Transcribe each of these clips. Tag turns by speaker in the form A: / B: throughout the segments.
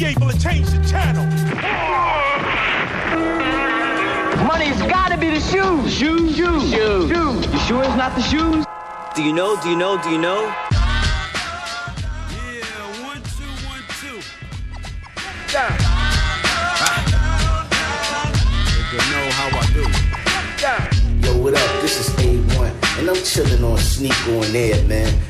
A: be able to change the channel.
B: Money's gotta be the shoes. Shoes, shoes, shoes. shoes. You sure it's not the shoes?
C: Do you know? Do you know? Do you know?
A: Yeah, one, two, one, two.
B: Yeah.
A: You know how I do.
B: Yeah.
D: Yo, what up? This is A1, and I'm chilling on Sneak on Air, man.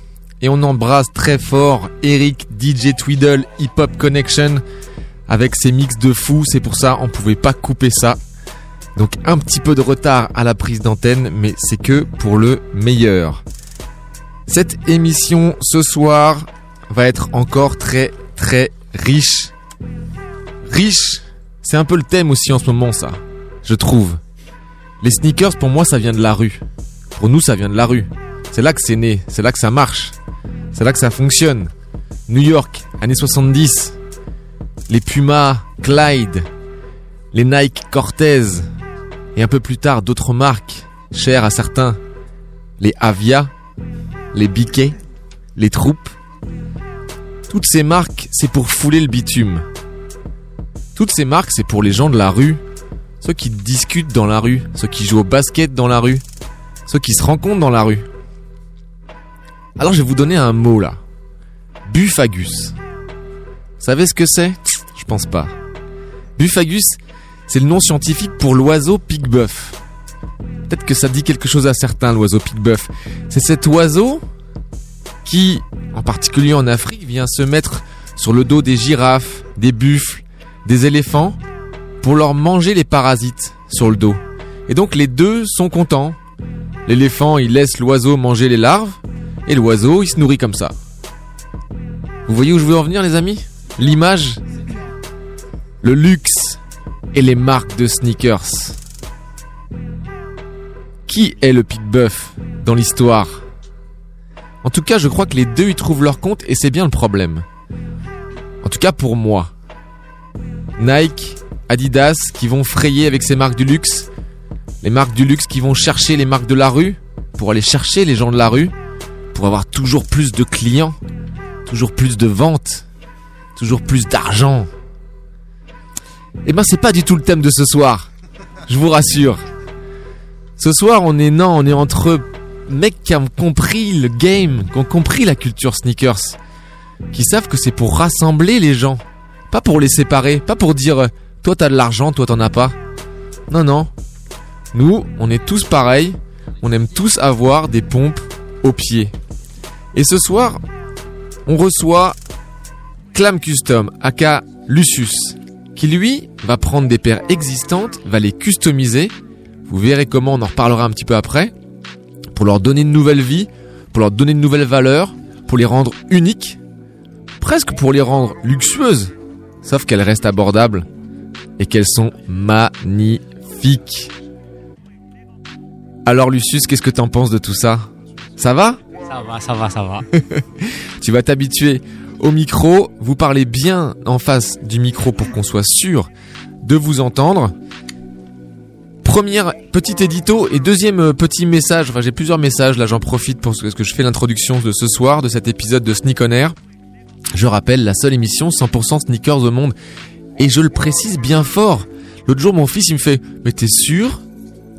E: Et on embrasse très fort Eric, DJ Tweedle, Hip Hop Connection, avec ses mix de fou. C'est pour ça, on pouvait pas couper ça. Donc un petit peu de retard à la prise d'antenne, mais c'est que pour le meilleur. Cette émission ce soir va être encore très très riche. Riche, c'est un peu le thème aussi en ce moment ça, je trouve. Les sneakers pour moi ça vient de la rue. Pour nous ça vient de la rue. C'est là que c'est né, c'est là que ça marche. C'est là que ça fonctionne. New York, années 70. Les Puma, Clyde. Les Nike Cortez. Et un peu plus tard, d'autres marques, chères à certains. Les Avia. Les Biquet. Les Troupes. Toutes ces marques, c'est pour fouler le bitume. Toutes ces marques, c'est pour les gens de la rue. Ceux qui discutent dans la rue. Ceux qui jouent au basket dans la rue. Ceux qui se rencontrent dans la rue. Alors je vais vous donner un mot là. Buphagus. Vous savez ce que c'est? Je pense pas. Buphagus, c'est le nom scientifique pour l'oiseau pique-bœuf. Peut-être que ça dit quelque chose à certains, l'oiseau pique-bœuf. C'est cet oiseau qui, en particulier en Afrique, vient se mettre sur le dos des girafes, des buffles, des éléphants, pour leur manger les parasites sur le dos. Et donc les deux sont contents. L'éléphant, il laisse l'oiseau manger les larves, et l'oiseau, il se nourrit comme ça. Vous voyez où je veux en venir, les amis? L'image, le luxe et les marques de sneakers. Qui est le pique-bœuf dans l'histoire? En tout cas, je crois que les deux y trouvent leur compte et c'est bien le problème. En tout cas pour moi. Nike, Adidas qui vont frayer avec ces marques du luxe. Les marques du luxe qui vont chercher les marques de la rue pour aller chercher les gens de la rue pour avoir toujours plus de clients, toujours plus de ventes, toujours plus d'argent. Eh ben c'est pas du tout le thème de ce soir. Je vous rassure. Ce soir, on est non, on est entre mecs qui ont compris le game, qui ont compris la culture sneakers, qui savent que c'est pour rassembler les gens, pas pour les séparer, pas pour dire euh, toi t'as de l'argent, toi t'en as pas. Non non. Nous, on est tous pareils, on aime tous avoir des pompes aux pieds. Et ce soir, on reçoit Clam Custom, aka Lucius, qui lui va prendre des paires existantes, va les customiser. Vous verrez comment, on en reparlera un petit peu après. Pour leur donner une nouvelle vie, pour leur donner une nouvelle valeur, pour les rendre uniques, presque pour les rendre luxueuses, sauf qu'elles restent abordables et qu'elles sont magnifiques. Alors Lucius, qu'est-ce que t'en penses de tout ça? Ça va
F: Ça va, ça va, ça va.
E: Tu vas t'habituer au micro. Vous parlez bien en face du micro pour qu'on soit sûr de vous entendre. Première petit édito et deuxième euh, petit message. Enfin, j'ai plusieurs messages. Là, j'en profite pour ce que je fais l'introduction de ce soir, de cet épisode de Sneak on Air. Je rappelle, la seule émission 100% sneakers au monde. Et je le précise bien fort. L'autre jour, mon fils, il me fait, mais t'es sûr?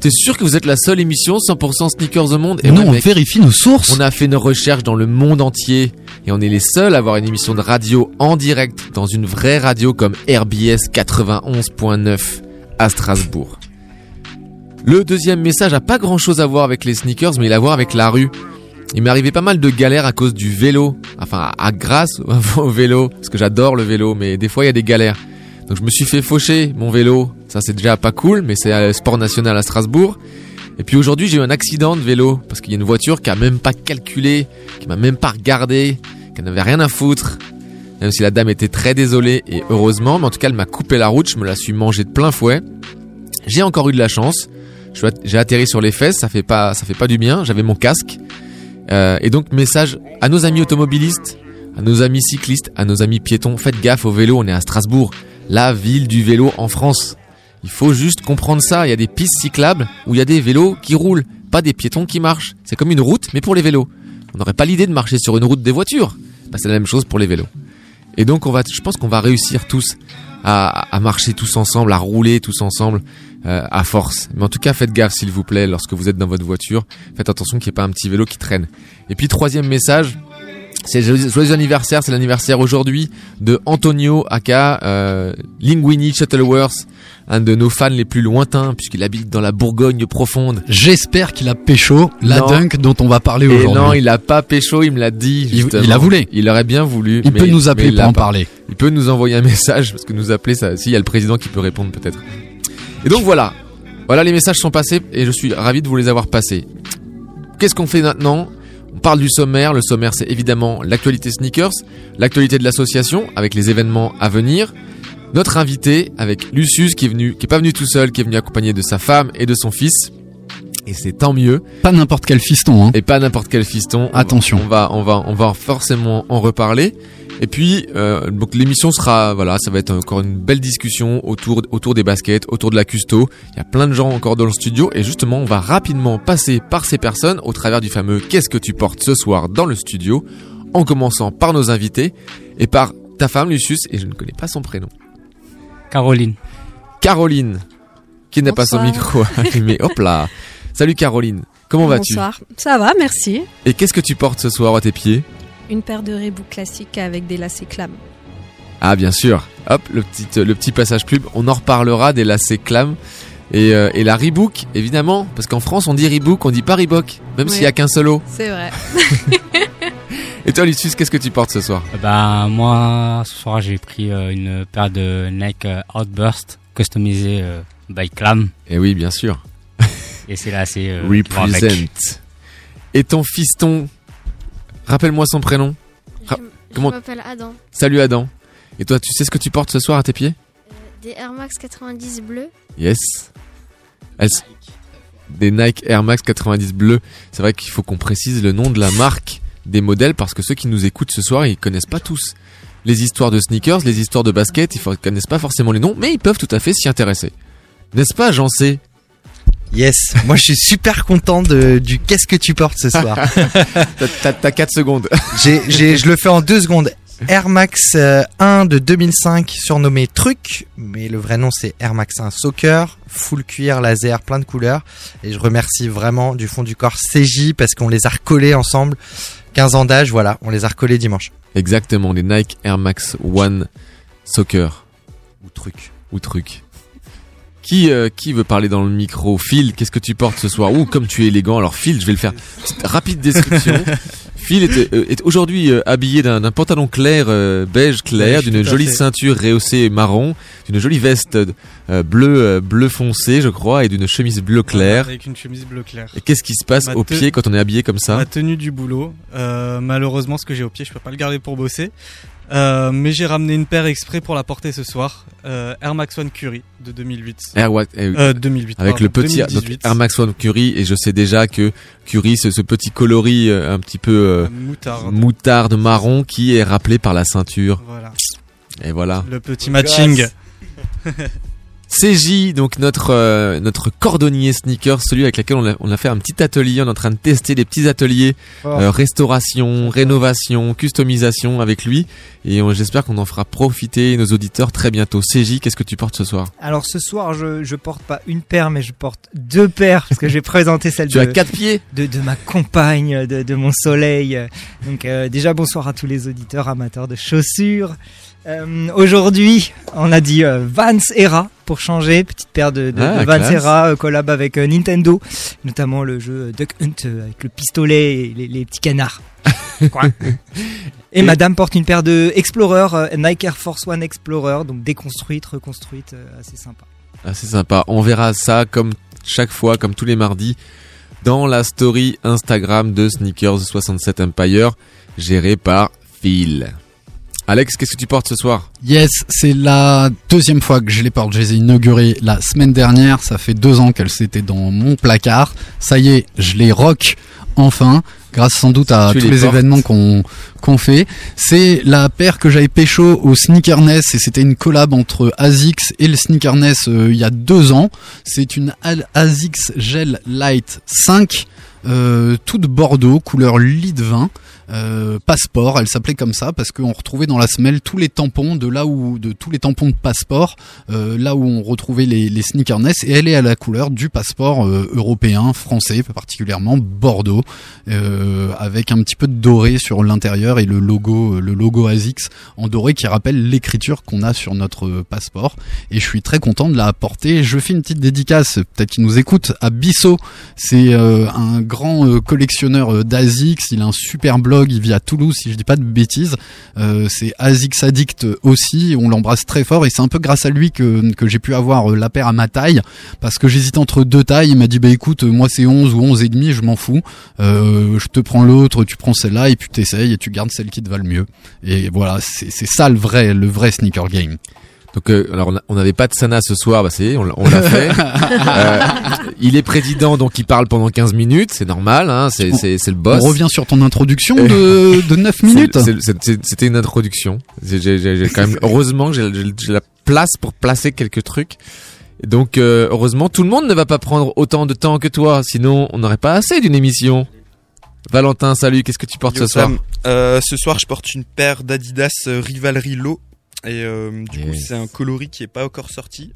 E: T'es sûr que vous êtes la seule émission 100% sneakers au monde? Et
G: non,
E: ouais,
G: on
E: mec,
G: vérifie nos sources.
E: on a fait nos recherches dans le monde entier et on est les seuls à avoir une émission de radio en direct dans une vraie radio comme RBS 91.9 à Strasbourg. Le deuxième message a pas grand chose à voir avec les sneakers mais il a à voir avec la rue. Il m'est arrivé pas mal de galères à cause du vélo, enfin à grâce au vélo, parce que j'adore le vélo mais des fois il y a des galères. Donc je me suis fait faucher mon vélo, ça c'est déjà pas cool mais c'est un sport national à Strasbourg. Et puis aujourd'hui, j'ai eu un accident de vélo parce qu'il y a une voiture qui a même pas calculé, qui m'a même pas regardé, qui n'avait rien à foutre. même si la dame était très désolée et heureusement, mais en tout cas elle m'a coupé la route, je me la suis mangée de plein fouet. J'ai encore eu de la chance. J'ai atterri sur les fesses, ça fait pas, ça fait pas du bien. J'avais mon casque. Euh, et donc message à nos amis automobilistes, à nos amis cyclistes, à nos amis piétons, faites gaffe au vélo. On est à Strasbourg, la ville du vélo en France. Il faut juste comprendre ça. Il y a des pistes cyclables où il y a des vélos qui roulent, pas des piétons qui marchent. C'est comme une route, mais pour les vélos. On n'aurait pas l'idée de marcher sur une route des voitures. Bah, c'est la même chose pour les vélos. Et donc, je pense qu'on va réussir tous à, à marcher tous ensemble, à rouler tous ensemble, euh, à force. Mais en tout cas, faites gaffe, s'il vous plaît, lorsque vous êtes dans votre voiture. Faites attention qu'il n'y ait pas un petit vélo qui traîne. Et puis, troisième message. C'est joyeux anniversaire, c'est l'anniversaire aujourd'hui de Antonio aka euh, Linguini Shuttleworth, un de nos fans les plus lointains puisqu'il habite dans la Bourgogne profonde.
F: J'espère qu'il a pécho la
E: Non.
F: dunk dont on va parler aujourd'hui.
E: non, il a pas pécho, il me l'a dit.
F: Il-
E: justement.
F: il a voulu.
E: Il aurait bien voulu.
F: Il
E: mais-
F: peut nous appeler
E: il
F: pour en
E: pas.
F: parler.
E: Il peut nous envoyer un message parce que nous appeler ça. Si il y a le président qui peut répondre peut-être. Et donc voilà, voilà les messages sont passés et je suis ravi de vous les avoir passés. Qu'est-ce qu'on fait maintenant? On parle du sommaire. Le sommaire c'est évidemment l'actualité sneakers, l'actualité de l'association avec les événements à venir. Notre invité avec Lucius qui est venu, qui est pas venu tout seul, qui est venu accompagné de sa femme et de son fils. Et c'est tant mieux.
F: Pas n'importe quel fiston, hein.
E: Et pas n'importe quel fiston.
F: Attention.
E: On va, on va, on va forcément en reparler. Et puis, euh, donc l'émission sera, voilà, ça va être encore une belle discussion autour, autour des baskets, autour de la custo. Il y a plein de gens encore dans le studio et justement, on va rapidement passer par ces personnes au travers du fameux Qu'est-ce que tu portes ce soir dans le studio, en commençant par nos invités et par ta femme Lucius et je ne connais pas son prénom.
G: Caroline.
E: Caroline, qui n'a pas son micro allumé. Hop là. Salut Caroline. Comment vas-tu
H: Bonsoir. Ça va, merci.
E: Et qu'est-ce que tu portes ce soir à tes pieds
H: Une paire de Reebok classiques avec des lacets clam.
E: Ah bien sûr. Hop, le petit, le petit passage pub. On en reparlera des lacets clam. Et, euh, et la Reebok, évidemment, parce qu'en France on dit Reebok, on dit pas Reebok, même
H: Oui.
E: s'il y a qu'un solo.
H: C'est vrai.
E: Et toi Lucius, qu'est-ce que tu portes ce soir
G: Ben moi ce soir j'ai pris euh, une paire de Nike euh, Outburst customisée euh, by Clam
E: Eh oui, bien sûr.
G: Et c'est là assez euh.
E: Represent. Et ton fiston, rappelle-moi son prénom. Ra-
I: Je,
E: comment-
I: je m'appelle Adam.
E: Salut Adam. Et toi, tu sais ce que tu portes ce soir à tes pieds?
I: Des Air Max 90 bleus.
E: Yes. Elles- Des Nike Air Max 90 bleus. C'est vrai qu'il faut qu'on précise le nom de la marque des modèles parce que ceux qui nous écoutent ce soir, ils connaissent pas tous les histoires de sneakers, les histoires de basket, ils ne connaissent pas forcément les noms, mais ils peuvent tout à fait s'y intéresser. N'est-ce pas, j'en sais
J: Yes, moi je suis super content de, du qu'est-ce que tu portes ce soir.
E: T'as 4 secondes.
J: j'ai, je le fais en deux secondes. Air Max euh, 1 de 2005 surnommé Truc, mais le vrai nom c'est Air Max 1 Soccer, full cuir, laser, plein de couleurs. Et je remercie vraiment du fond du corps CJ parce qu'on les a recollés ensemble. 15 ans d'âge, voilà, on les a recollés dimanche.
E: Exactement, les Nike Air Max One Soccer.
J: Ou Truc.
E: Ou truc. Qui, euh, qui veut parler dans le micro? Phil, qu'est-ce que tu portes ce soir? Ouh, comme tu es élégant. Alors Phil, je vais le faire. Petite rapide description. Phil est, euh, est aujourd'hui euh, habillé d'un pantalon clair, euh, beige clair,
J: Oui,
E: d'une jolie ceinture rehaussée marron, d'une jolie veste euh, bleu, euh, bleu foncé, je crois, et d'une chemise bleu clair.
K: Avec une chemise bleu clair.
E: Et qu'est-ce qui se passe
K: Ma
E: au
K: te-
E: pied quand on est habillé comme ça?
K: Ma tenue du boulot. Euh, malheureusement, ce que j'ai au pied, je peux pas le garder pour bosser. Euh, mais j'ai ramené une paire exprès pour la porter ce soir. Euh, Air Max One Curie de 2008.
E: Air Wa- euh,
K: Euh, 2008.
E: avec
K: pardon,
E: le petit donc
K: 2018.
E: Air Max One Curie et je sais déjà que Curie c'est ce petit coloris euh, un petit peu euh,
K: Moutarde.
E: moutarde marron qui est rappelé par la ceinture
K: Voilà.
E: et voilà
K: Le petit matching.
E: CJ donc notre euh, notre cordonnier sneaker celui avec lequel on a, on a fait un petit atelier on est en train de tester des petits ateliers
J: Oh.
E: euh, restauration rénovation customisation avec lui et j'espère qu'on en fera profiter nos auditeurs très bientôt CJ qu'est-ce que tu portes ce soir?
L: Alors ce soir, je, je porte pas une paire, mais je porte deux paires parce que j'ai présenté celle
E: tu
L: de,
E: as quatre pieds?
L: de, de ma compagne, de, de mon soleil. Donc euh, déjà bonsoir à tous les auditeurs amateurs de chaussures. Euh, Aujourd'hui, on a dit euh, Vans Era pour changer, petite paire de, de,
E: Ah,
L: de
E: classe.
L: Era euh, collab avec euh, Nintendo, notamment le jeu Duck Hunt avec le pistolet et les, les petits canards. Quoi. et, madame porte une paire de Explorer, Nike Air Force One Explorer, donc déconstruite, reconstruite, assez sympa.
E: C'est sympa. On verra ça comme chaque fois, comme tous les mardis, dans la story Instagram de Sneakers 67 Empire, gérée par Phil. Alex, qu'est-ce que tu portes ce soir
F: Yes, c'est la deuxième fois que je les porte. Je les ai inaugurées la semaine dernière. Ça fait deux ans qu'elles étaient dans mon placard. Ça y est, je les rock enfin, grâce sans doute à
E: Tu
F: tous
E: les
F: événements qu'on qu'on fait. C'est la paire que j'avais pécho au Sneakerness et c'était une collab entre ASICS et le Sneakerness euh, il y a deux ans. C'est une ASICS Gel Light 5, euh, toute bordeaux, couleur lit de vin. Euh, passeport, elle s'appelait comme ça parce qu'on retrouvait dans la semelle tous les tampons de là où de tous les tampons de passeport, euh, là où on retrouvait les, les et elle est à la couleur du passeport euh, européen, français, particulièrement Bordeaux, euh, avec un petit peu de doré sur l'intérieur et le logo, euh, le logo ASICS en doré qui rappelle l'écriture qu'on a sur notre passeport. Et je suis très content de la apporter. Je fais une petite dédicace, peut-être qu'il nous écoute, à Bissot. C'est un grand collectionneur d'ASICS. Il a un super blog. Il vit à Toulouse, si je dis pas de bêtises. Euh, c'est ASICS Addict aussi. On l'embrasse très fort et c'est un peu grâce à lui que, j'ai pu avoir euh, la paire à ma taille parce que j'hésitais entre deux tailles. Il m'a dit bah écoute, moi c'est 11 ou 11 et demi, je m'en fous. Euh, je te prends l'autre, tu prends celle-là et puis t'essayes et tu gardes celle qui te va le mieux. Et voilà, c'est ça le vrai, le vrai sneaker game.
E: Donc, euh, alors on n'avait pas de Sana ce soir, bah c'est, on l'a on l'a fait. Euh, il est président, donc il parle pendant 15 minutes, c'est normal, hein, c'est c'est c'est le boss.
F: On revient sur ton introduction de, de 9 minutes.
E: C'est- c'est- c'est- C'était une introduction. J'ai- J'ai j'ai quand même heureusement que j'ai- j'ai j'ai la place pour placer quelques trucs. Et donc euh, heureusement tout le monde ne va pas prendre autant de temps que toi, sinon on n'aurait pas assez d'une émission. Valentin, salut, qu'est-ce que tu portes
M: Yo,
E: ce soir.
M: Euh, Ce soir, je porte une paire d'Adidas euh, Rivalry Low. Et euh, du coup, c'est un coloris qui est pas encore sorti.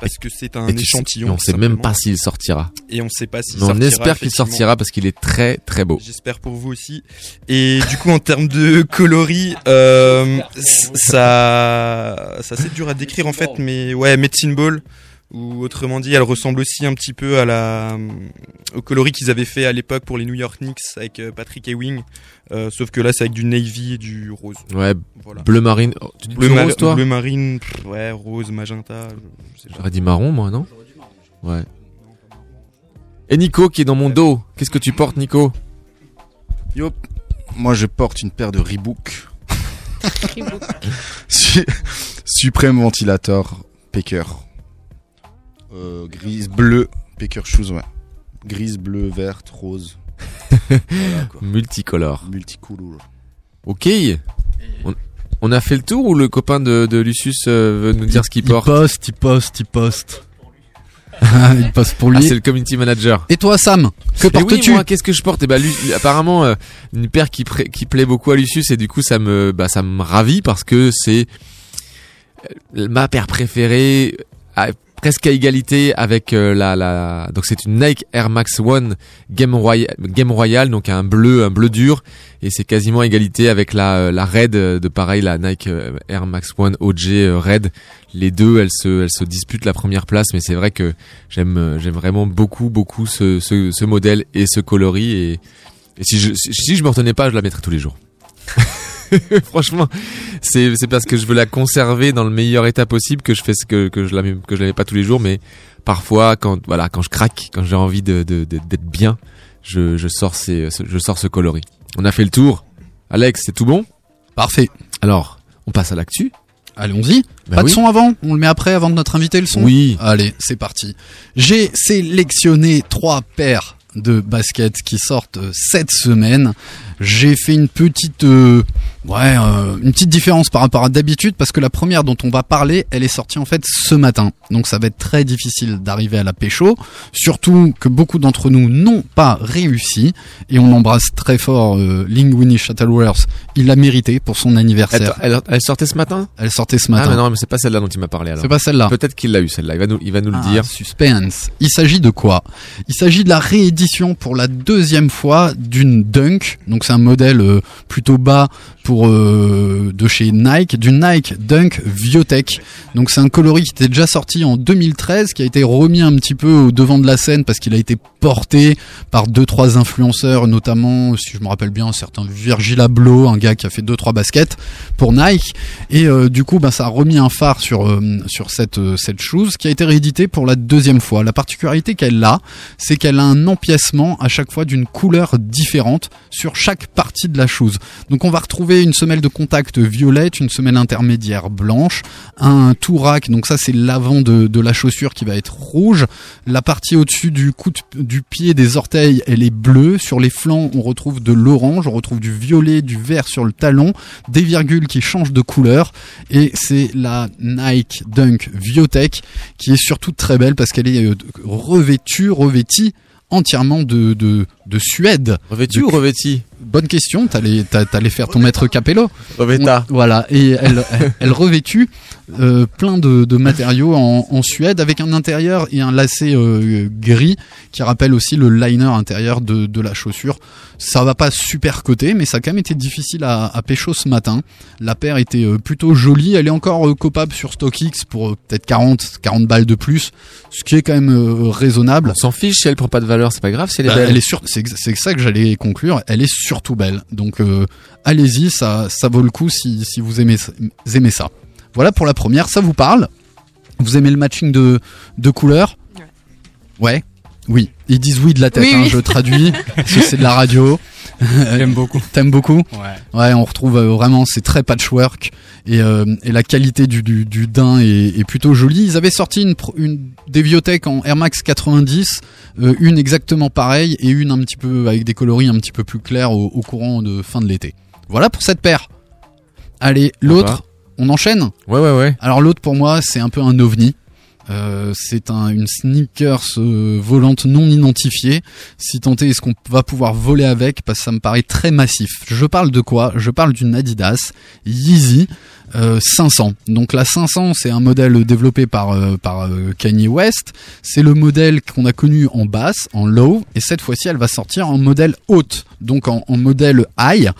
M: Parce que c'est un échantillon.
E: on
M: tout
E: sait même pas s'il sortira.
M: Et on sait pas s'il
E: Mais on
M: sortira.
E: espère qu'il sortira parce qu'il est très très beau.
M: J'espère pour vous aussi. Et du coup, en termes de coloris, euh, ça, ça c'est dur à décrire en fait, mais ouais, Medicine Ball, ou autrement dit, elle ressemble aussi un petit peu à la, au coloris qu'ils avaient fait à l'époque pour les New York Knicks avec euh, Patrick Ewing, euh, sauf que là, c'est avec du navy et du rose.
E: Ouais,
M: Voilà.
E: bleu marine. Oh, tu dis
M: bleu, ma-
E: rose, toi
M: bleu marine, pff, ouais, rose, magenta.
E: J'aurais dit marron moi, non Ouais. Et Nico qui est dans mon dos. Qu'est-ce que tu portes Nico
N: Yo, moi je porte une paire de Reebok. Su- Supreme Ventilator Packer. Euh, grise, bleu, Packer Shoes, ouais. Grise, bleu, verte, rose. Voilà, quoi.
E: Multicolore.
N: Multicouleur.
E: Ok. On, on a fait le tour ou le copain de, de Lucius euh, veut nous dire ce qu'il
F: Il
E: porte
F: poste, il poste, il poste. il poste pour
E: Ah,
F: lui.
E: c'est le community manager.
F: Et toi, Sam, que
E: Et oui,
F: portes-tu
E: moi, qu'est-ce que je porte? Eh ben, Lu- apparemment, euh, une paire qui, plaît beaucoup à Lucius et du coup, ça me, bah, ça me ravit parce que c'est ma paire préférée, à- presque à égalité avec euh, la, la, donc c'est une Nike Air Max One Game Royal, Game Royal, donc un bleu, un bleu dur, et c'est quasiment à égalité avec la, euh, la Red euh, de pareil, la Nike Air Max One OG Red. Les deux, elles se, elles se disputent la première place, mais c'est vrai que j'aime, j'aime vraiment beaucoup, beaucoup ce, ce, modèle et ce coloris, et, si je, si je me retenais pas, je la mettrais tous les jours. Franchement, c'est parce que je veux la conserver dans le meilleur état possible que je fais ce que que je la mets, que je la mets pas tous les jours, mais parfois quand voilà quand je craque, quand j'ai envie de d'être bien, je je sors ces je sors ce coloris. On a fait le tour. Alex, c'est tout bon?
F: Parfait.
E: Alors, on passe à l'actu.
F: Allons-y.
E: Bah
F: Pas
E: oui.
F: de son avant On le met après, avant de notre invité le son?
E: Oui.
F: Allez, c'est parti. J'ai sélectionné trois paires de baskets qui sortent cette semaine. J'ai fait une petite, euh, ouais, euh, une petite différence par rapport à d'habitude parce que la première dont on va parler, elle est sortie en fait ce matin. Donc ça va être très difficile d'arriver à la pécho. Surtout que beaucoup d'entre nous n'ont pas réussi. Et on embrasse très fort euh, Linguini Shuttleworth. Il l'a mérité pour son anniversaire.
E: Elle, elle- elle sortait ce matin?
F: Elle sortait ce matin.
E: Ah mais non, mais c'est pas celle-là dont il m'a parlé alors.
F: C'est pas celle-là.
E: Peut-être qu'il l'a eu celle-là. Il va nous il va nous le
F: Ah,
E: dire.
F: Suspense. Il s'agit de quoi? Il s'agit de la réédition pour la deuxième fois d'une Dunk. Donc c'est un modèle euh, plutôt bas pour euh, de chez Nike, du Nike Dunk Viotech. Donc c'est un coloris qui était déjà sorti en 2013, qui a été remis un petit peu au devant de la scène parce qu'il a été porté par deux trois influenceurs, notamment si je me rappelle bien, un certain Virgil Abloh, un gars qui a fait deux trois baskets pour Nike. Et euh, du coup, bah, ça a remis un phare sur euh, sur cette cette chose qui a été rééditée pour la deuxième fois. La particularité qu'elle a, c'est qu'elle a un empiècement à chaque fois d'une couleur différente sur chaque partie de la chose. Donc on va retrouver une semelle de contact violette, une semelle intermédiaire blanche, un tout rack, donc ça c'est l'avant de, de la chaussure qui va être rouge. La partie au-dessus du cou de- du pied des orteils, elle est bleue. Sur les flancs, on retrouve de l'orange, on retrouve du violet, du vert sur le talon, des virgules qui changent de couleur. Et c'est la Nike Dunk Viotech qui est surtout très belle parce qu'elle est euh, revêtue, revêtie entièrement de, de, de Suède.
E: Revêtue
F: De-
E: ou revêtie?
F: Bonne question, t'allais, t'a- t'allais faire ton maître Capello.
E: Revêta.
F: Voilà, et elle, revêtue euh, plein de, de matériaux en, en Suède avec un intérieur et un lacet euh, gris qui rappelle aussi le liner intérieur de, de la chaussure. Ça va pas super coté, mais ça a quand même été difficile à, à pécho ce matin. La paire était euh, plutôt jolie, elle est encore copable sur StockX pour peut-être 40, 40 balles de plus, ce qui est quand même raisonnable.
E: On s'en fiche si elle prend pas de valeur, c'est pas grave, c'est les
F: Bah,
E: belles.
F: elle est sur, c'est c'est ça que j'allais conclure. Elle est surtout belle. Donc euh, allez-y, ça, ça vaut le coup si, si vous aimez, ça- aimez ça. Voilà pour la première. Ça vous parle? Vous aimez le matching de, de couleurs Ouais. Oui. Ils disent oui de la tête.
G: Oui,
F: hein,
G: oui.
F: je traduis. parce que c'est de la radio.
G: J'aime beaucoup.
F: T'aimes beaucoup
G: Ouais.
F: Ouais, on retrouve euh, vraiment, c'est très patchwork et, euh, et la qualité du, du, du daim est, est plutôt jolie. Ils avaient sorti une, des bibliothèques en Air Max 90, euh, une exactement pareille et une un petit peu avec des coloris un petit peu plus clairs au, au courant de fin de l'été. Voilà pour cette paire. Allez, l'autre, on enchaîne?
E: Ouais, ouais, ouais.
F: Alors l'autre pour moi, c'est un peu un ovni. Euh, c'est un, une sneakers euh, volante non identifiée. Si est, est-ce qu'on va pouvoir voler avec? Parce que ça me paraît très massif. Je parle de quoi? Je parle d'une Adidas Yeezy euh, 500. Donc la 500, c'est un modèle développé par euh, euh, Kanye West. C'est le modèle qu'on a connu en basse, en low, et cette fois-ci, elle va sortir en modèle haute, donc en modèle high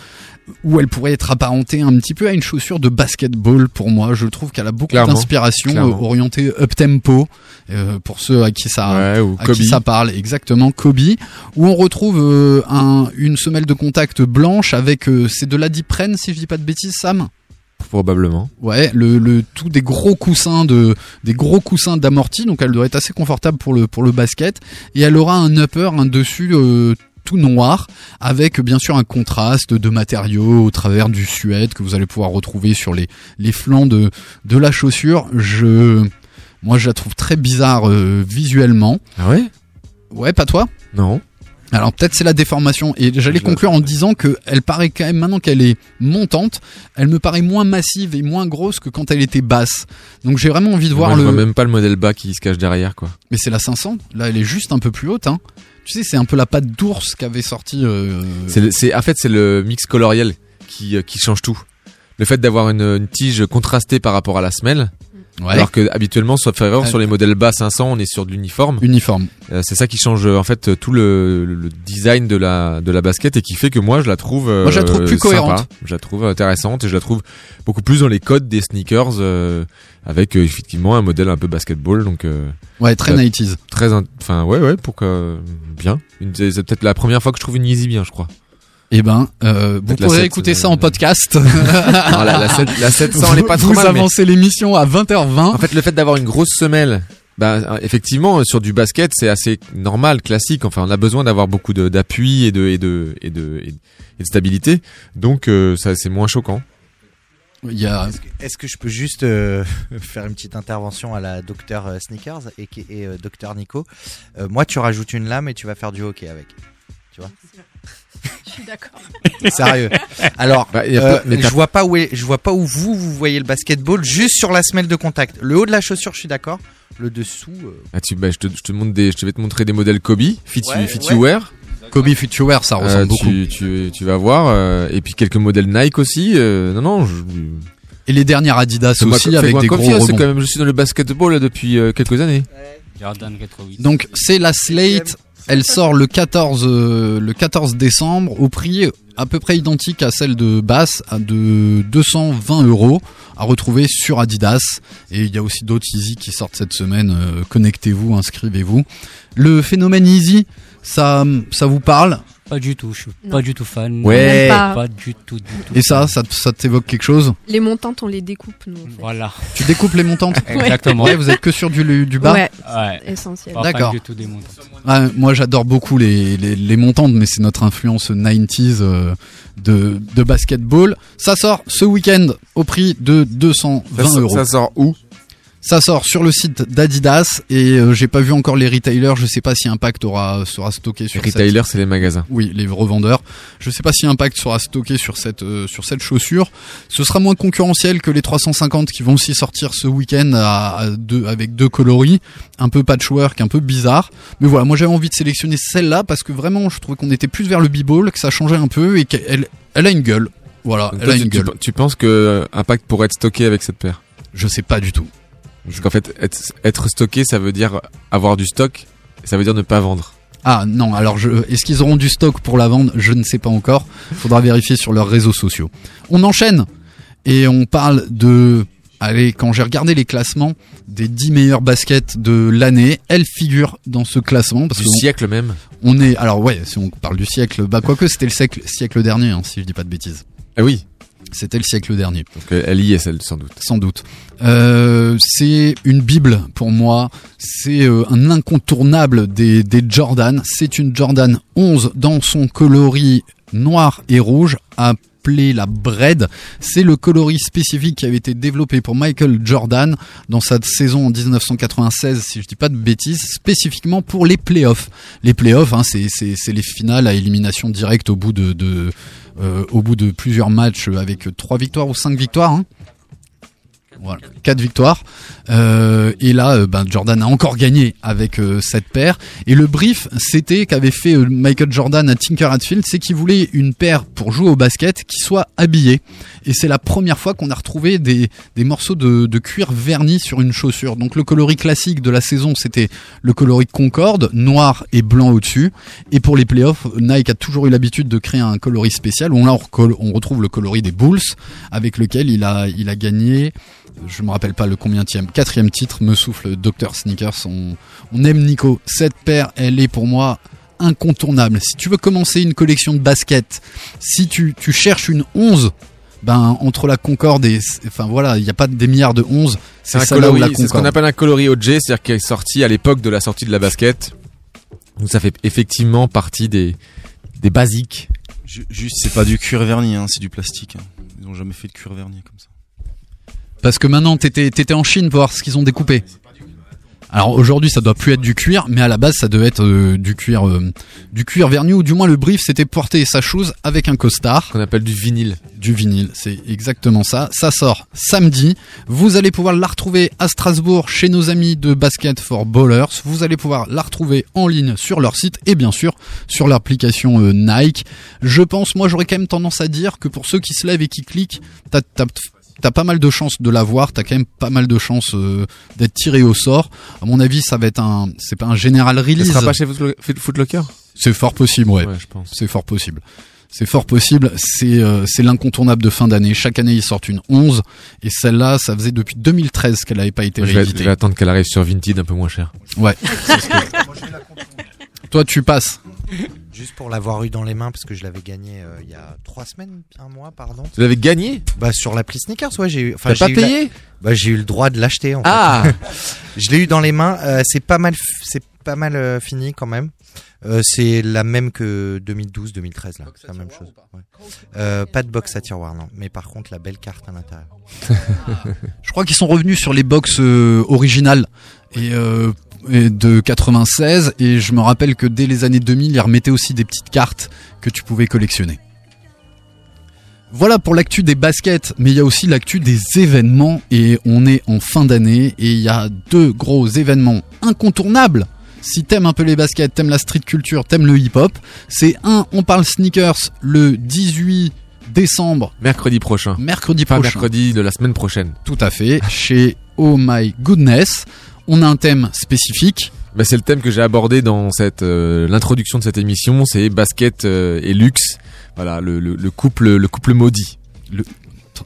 F: où elle pourrait être apparentée un petit peu à une chaussure de basketball pour moi. Je trouve qu'elle a beaucoup d'inspiration euh, orientée up tempo euh, pour ceux à qui ça
E: Ouais, ou
F: à
E: Kobe.
F: qui ça parle exactement Kobe où on retrouve euh, un, une semelle de contact blanche avec euh, c'est de l'adiprène si je dis pas de bêtises Sam?
E: Probablement.
F: Ouais, le, le tout des gros coussins de des gros coussins d'amorti, donc elle doit être assez confortable pour le pour le basket et elle aura un upper, un dessus euh, tout noir avec bien sûr un contraste de matériaux au travers du suède que vous allez pouvoir retrouver sur les les flancs de de la chaussure. Je moi je la trouve très bizarre euh, visuellement.
E: Ah ouais?
F: Ouais, pas toi?
E: Non.
F: alors peut-être c'est la déformation et j'allais
E: Je-
F: conclure en disant que elle paraît quand même maintenant qu'elle est montante, elle me paraît moins massive et moins grosse que quand elle était basse. Donc j'ai vraiment envie de voir
E: Moi, je
F: le
E: vois même pas le modèle bas qui se cache derrière, quoi.
F: mais c'est la 500, là elle est juste un peu plus haute hein. Tu sais c'est un peu la patte d'ours qu'avait sorti euh...
E: C'est, en fait, c'est le mix coloriel qui, euh, qui change tout. Le fait d'avoir une tige contrastée par rapport à la semelle.
F: Ouais.
E: Alors que habituellement, sauf erreur,
F: Ouais.
E: sur les modèles bas 500, on est sur de l'uniforme.
F: uniforme.
E: Euh, c'est ça qui change euh, en fait euh, tout le, le design de la de la basket et qui fait que moi je la trouve euh,
F: Moi, je la trouve plus
E: sympa.
F: cohérente.
E: je la trouve intéressante et je la trouve beaucoup plus dans les codes des sneakers euh, avec euh, effectivement un modèle un peu basketball donc euh,
F: Ouais, très
E: euh,
F: 90s.
E: très in- enfin ouais ouais pour que bien c'est peut-être la première fois que je trouve une Yeezy bien je crois
F: Eh ben, euh, vous pourrez
E: 7,
F: écouter
E: euh,
F: ça en podcast.
E: Non, la, la, 7 la 700 elle est pas
F: vous
E: trop mal mais-
F: avancez l'émission à 20h20.
E: En fait, le fait d'avoir une grosse semelle, bah, effectivement, sur du basket, c'est assez normal, classique. Enfin, on a besoin d'avoir beaucoup de- d'appui et de, et de, et de, et de stabilité. Donc, euh, ça, c'est moins choquant.
F: Il y a
J: Est-ce que, je peux juste euh, faire une petite intervention à la docteur euh, Sneakers et, et euh, docteur Nico? Euh, Moi, tu rajoutes une lame et tu vas faire du hockey avec. Tu vois?
H: Je suis d'accord.
J: Sérieux. Alors,
E: Bah,
J: euh,
E: mais
J: je vois pas où est, je vois pas où vous vous voyez le basketball juste sur la semelle de contact. Le haut de la chaussure, je suis d'accord. Le dessous. euh,
E: Ah, tu, bah, je te, je te montre des, je vais te montrer des modèles Kobe, Fit,
J: Ouais,
E: Fit
J: ouais.
E: You Wear.
F: Kobe Future Wear, ça ressemble
E: Euh,
F: beaucoup.
E: tu, tu, tu vas voir. euh, et puis quelques modèles Nike aussi. euh, non, non. Je,
F: Et les dernières Adidas aussi avec des gros rebonds.
E: quand même, je suis dans le basketball là, depuis euh, quelques années.
G: Jordan Retro 8.
F: Donc c'est la Slate, elle sort le 14 euh, le 14 décembre au prix à peu près identique à celle de Bass de 220 euros à retrouver sur Adidas et il y a aussi d'autres Easy qui sortent cette semaine. euh, Connectez-vous, inscrivez-vous. Le phénomène Easy, ça ça vous parle?
G: Pas du tout, je suis
H: Non.
G: pas du tout fan.
E: Ouais.
H: Pas.
G: Pas du tout, du tout.
F: Et ça, ça, ça t'évoque quelque chose
H: Les montantes, on les découpe, nous. En fait.
G: Voilà.
F: Tu découpes les montantes
G: Exactement.
F: Ouais, vous êtes que sur du, du bas
H: Ouais,
G: Ouais.
H: essentiel.
F: D'accord.
G: du tout des montantes.
F: Ah, moi j'adore beaucoup les, les, les montantes, mais c'est notre influence 90s euh, de, de basketball. Ça sort ce week-end au prix de 220
E: Ça, sort-
F: euros.
E: ça sort où?
F: Ça sort sur le site d'Adidas et euh, j'ai pas vu encore les retailers. Je sais pas si Impact aura sera stocké
E: Les
F: sur cette-
E: retailers, c'est les magasins.
F: Oui, les revendeurs. Je sais pas si Impact sera stocké sur cette euh, sur cette chaussure. Ce sera moins concurrentiel que les 350 qui vont aussi sortir ce week-end à, à deux avec deux coloris, un peu patchwork, un peu bizarre. Mais voilà, moi j'avais envie de sélectionner celle-là parce que vraiment je trouvais qu'on était plus vers le b-ball, que ça changeait un peu et qu'elle elle a une gueule. Voilà,
E: Donc
F: elle
E: toi,
F: a
E: tu,
F: une
E: tu-
F: gueule.
E: tu penses que euh, Impact pourrait être stocké avec cette paire?
F: Je sais pas du tout.
E: Parce qu'en fait, être, être stocké, ça veut dire avoir du stock, ça veut dire ne pas vendre.
F: Ah non, alors je, est-ce qu'ils auront du stock pour la vendre Je ne sais pas encore. Faudra vérifier sur leurs réseaux sociaux. On enchaîne et on parle de. Allez, quand j'ai regardé les classements des 10 meilleurs baskets de l'année, elle figure dans ce classement parce
E: Du
F: que on-
E: siècle même.
F: on est. Alors ouais, si on parle du siècle, bah quoique c'était le siècle, siècle dernier, hein, si je dis pas de bêtises.
E: Ah oui.
F: C'était le siècle dernier.
E: Donc euh, elle y est, celle, sans doute.
F: Sans doute. Euh, c'est une bible pour moi. C'est euh, un incontournable des, des Jordan. C'est une Jordan 11 dans son coloris noir et rouge la bread. C'est le coloris spécifique qui avait été développé pour Michael Jordan dans sa saison en 1996, si je dis pas de bêtises, spécifiquement pour les playoffs. Les playoffs, hein, c'est, les finales à élimination directe au bout de, de euh, au bout de plusieurs matchs avec trois victoires ou cinq victoires. Hein. Voilà, quatre victoires. Euh, et là, euh, ben, Jordan a encore gagné avec euh, cette paire. Et le brief, c'était qu'avait fait Michael Jordan à Tinker Hatfield, c'est qu'il voulait une paire pour jouer au basket qui soit habillée. Et c'est la première fois qu'on a retrouvé des, morceaux de, cuir verni sur une chaussure. Donc le coloris classique de la saison, c'était le coloris Concorde, noir et blanc au-dessus. Et pour les playoffs, Nike a toujours eu l'habitude de créer un coloris spécial. Là, on, retrouve le coloris des Bulls, avec lequel il a gagné je me rappelle pas le combienième, quatrième titre, me souffle Dr Sneakers. On, on aime Nico. Cette paire, elle est pour moi incontournable. Si tu veux commencer une collection de basket, si tu, tu cherches une 11, ben entre la Concorde et enfin voilà, il n'y a pas des milliards de 11,
E: C'est
F: celle-là ou la
E: coloris, c'est ce qu'on
F: Concorde.
E: appelle un coloris OG, c'est-à-dire qui est sorti à l'époque de la sortie de la basket. Donc ça fait effectivement partie des, des basiques.
N: Ju- Juste, c'est pas du cuir verni, hein, c'est du plastique. hein. Ils ont jamais fait de cuir verni comme ça.
F: Parce que maintenant, t'étais, t'étais en Chine pour voir ce qu'ils ont découpé. Alors aujourd'hui, ça doit plus être du cuir, mais à la base, ça devait être euh, du cuir, euh, du cuir verni ou du moins le brief, c'était porter sa chose avec un costard.
E: Qu'on appelle du vinyle.
F: Du vinyle, c'est exactement ça. Ça sort samedi. Vous allez pouvoir la retrouver à Strasbourg chez nos amis de Basket for Ballers. Vous allez pouvoir la retrouver en ligne sur leur site et bien sûr sur l'application euh, Nike. Je pense, moi, j'aurais quand même tendance à dire que pour ceux qui se lèvent et qui cliquent, t'as, t'as- t'as pas mal de chances de l'avoir, t'as quand même pas mal de chances euh, d'être tiré au sort. À mon avis, ça va être un, c'est pas un général
E: Ça
F: release.
E: sera pas chez Footlo- Footlocker
F: C'est fort possible, ouais.
E: Ouais, je pense.
F: C'est fort possible. C'est fort possible. C'est euh, c'est l'incontournable de fin d'année. Chaque année, ils sortent une 11. Et celle-là, ça faisait depuis 2013 qu'elle n'avait pas été
E: je, vais, je vais attendre qu'elle arrive sur Vinted un peu moins cher.
F: Ouais. ce que- Toi, tu passes.
J: Juste pour l'avoir eu dans les mains, parce que je l'avais gagné euh, il y a trois semaines, un mois, pardon.
E: Tu l'avais gagné
J: Bah sur l'appli Sneakers, ouais, j'ai eu.
E: T'as
J: j'ai
E: pas
J: eu la-
E: payé
J: Bah j'ai eu le droit de l'acheter. En
E: Ah
J: fait. Je l'ai eu dans les mains. euh, c'est pas mal, f- c'est pas mal euh, fini quand même. Euh, c'est la même que 2012-2013 là. C'est la même chose. ouais. Euh, pas de box à tiroir non, mais par contre la belle carte à l'intérieur.
F: Je crois qu'ils sont revenus sur les box euh, originales et, euh, et de 96. Et je me rappelle que dès les années 2000, ils remettaient aussi des petites cartes que tu pouvais collectionner. Voilà pour l'actu des baskets, mais il y a aussi l'actu des événements et on est en fin d'année et il y a deux gros événements incontournables. Si t'aimes un peu les baskets, t'aimes la street culture, t'aimes le hip-hop, c'est un, on parle sneakers le 18 décembre,
E: Mercredi prochain.
F: mercredi prochain.
E: mercredi de la semaine prochaine.
F: Tout à fait, chez Oh My Goodness. On a un thème spécifique.
E: Bah, c'est le thème que j'ai abordé dans cette euh, l'introduction de cette émission, c'est basket euh, et luxe. Voilà, le, le, le couple le couple maudit.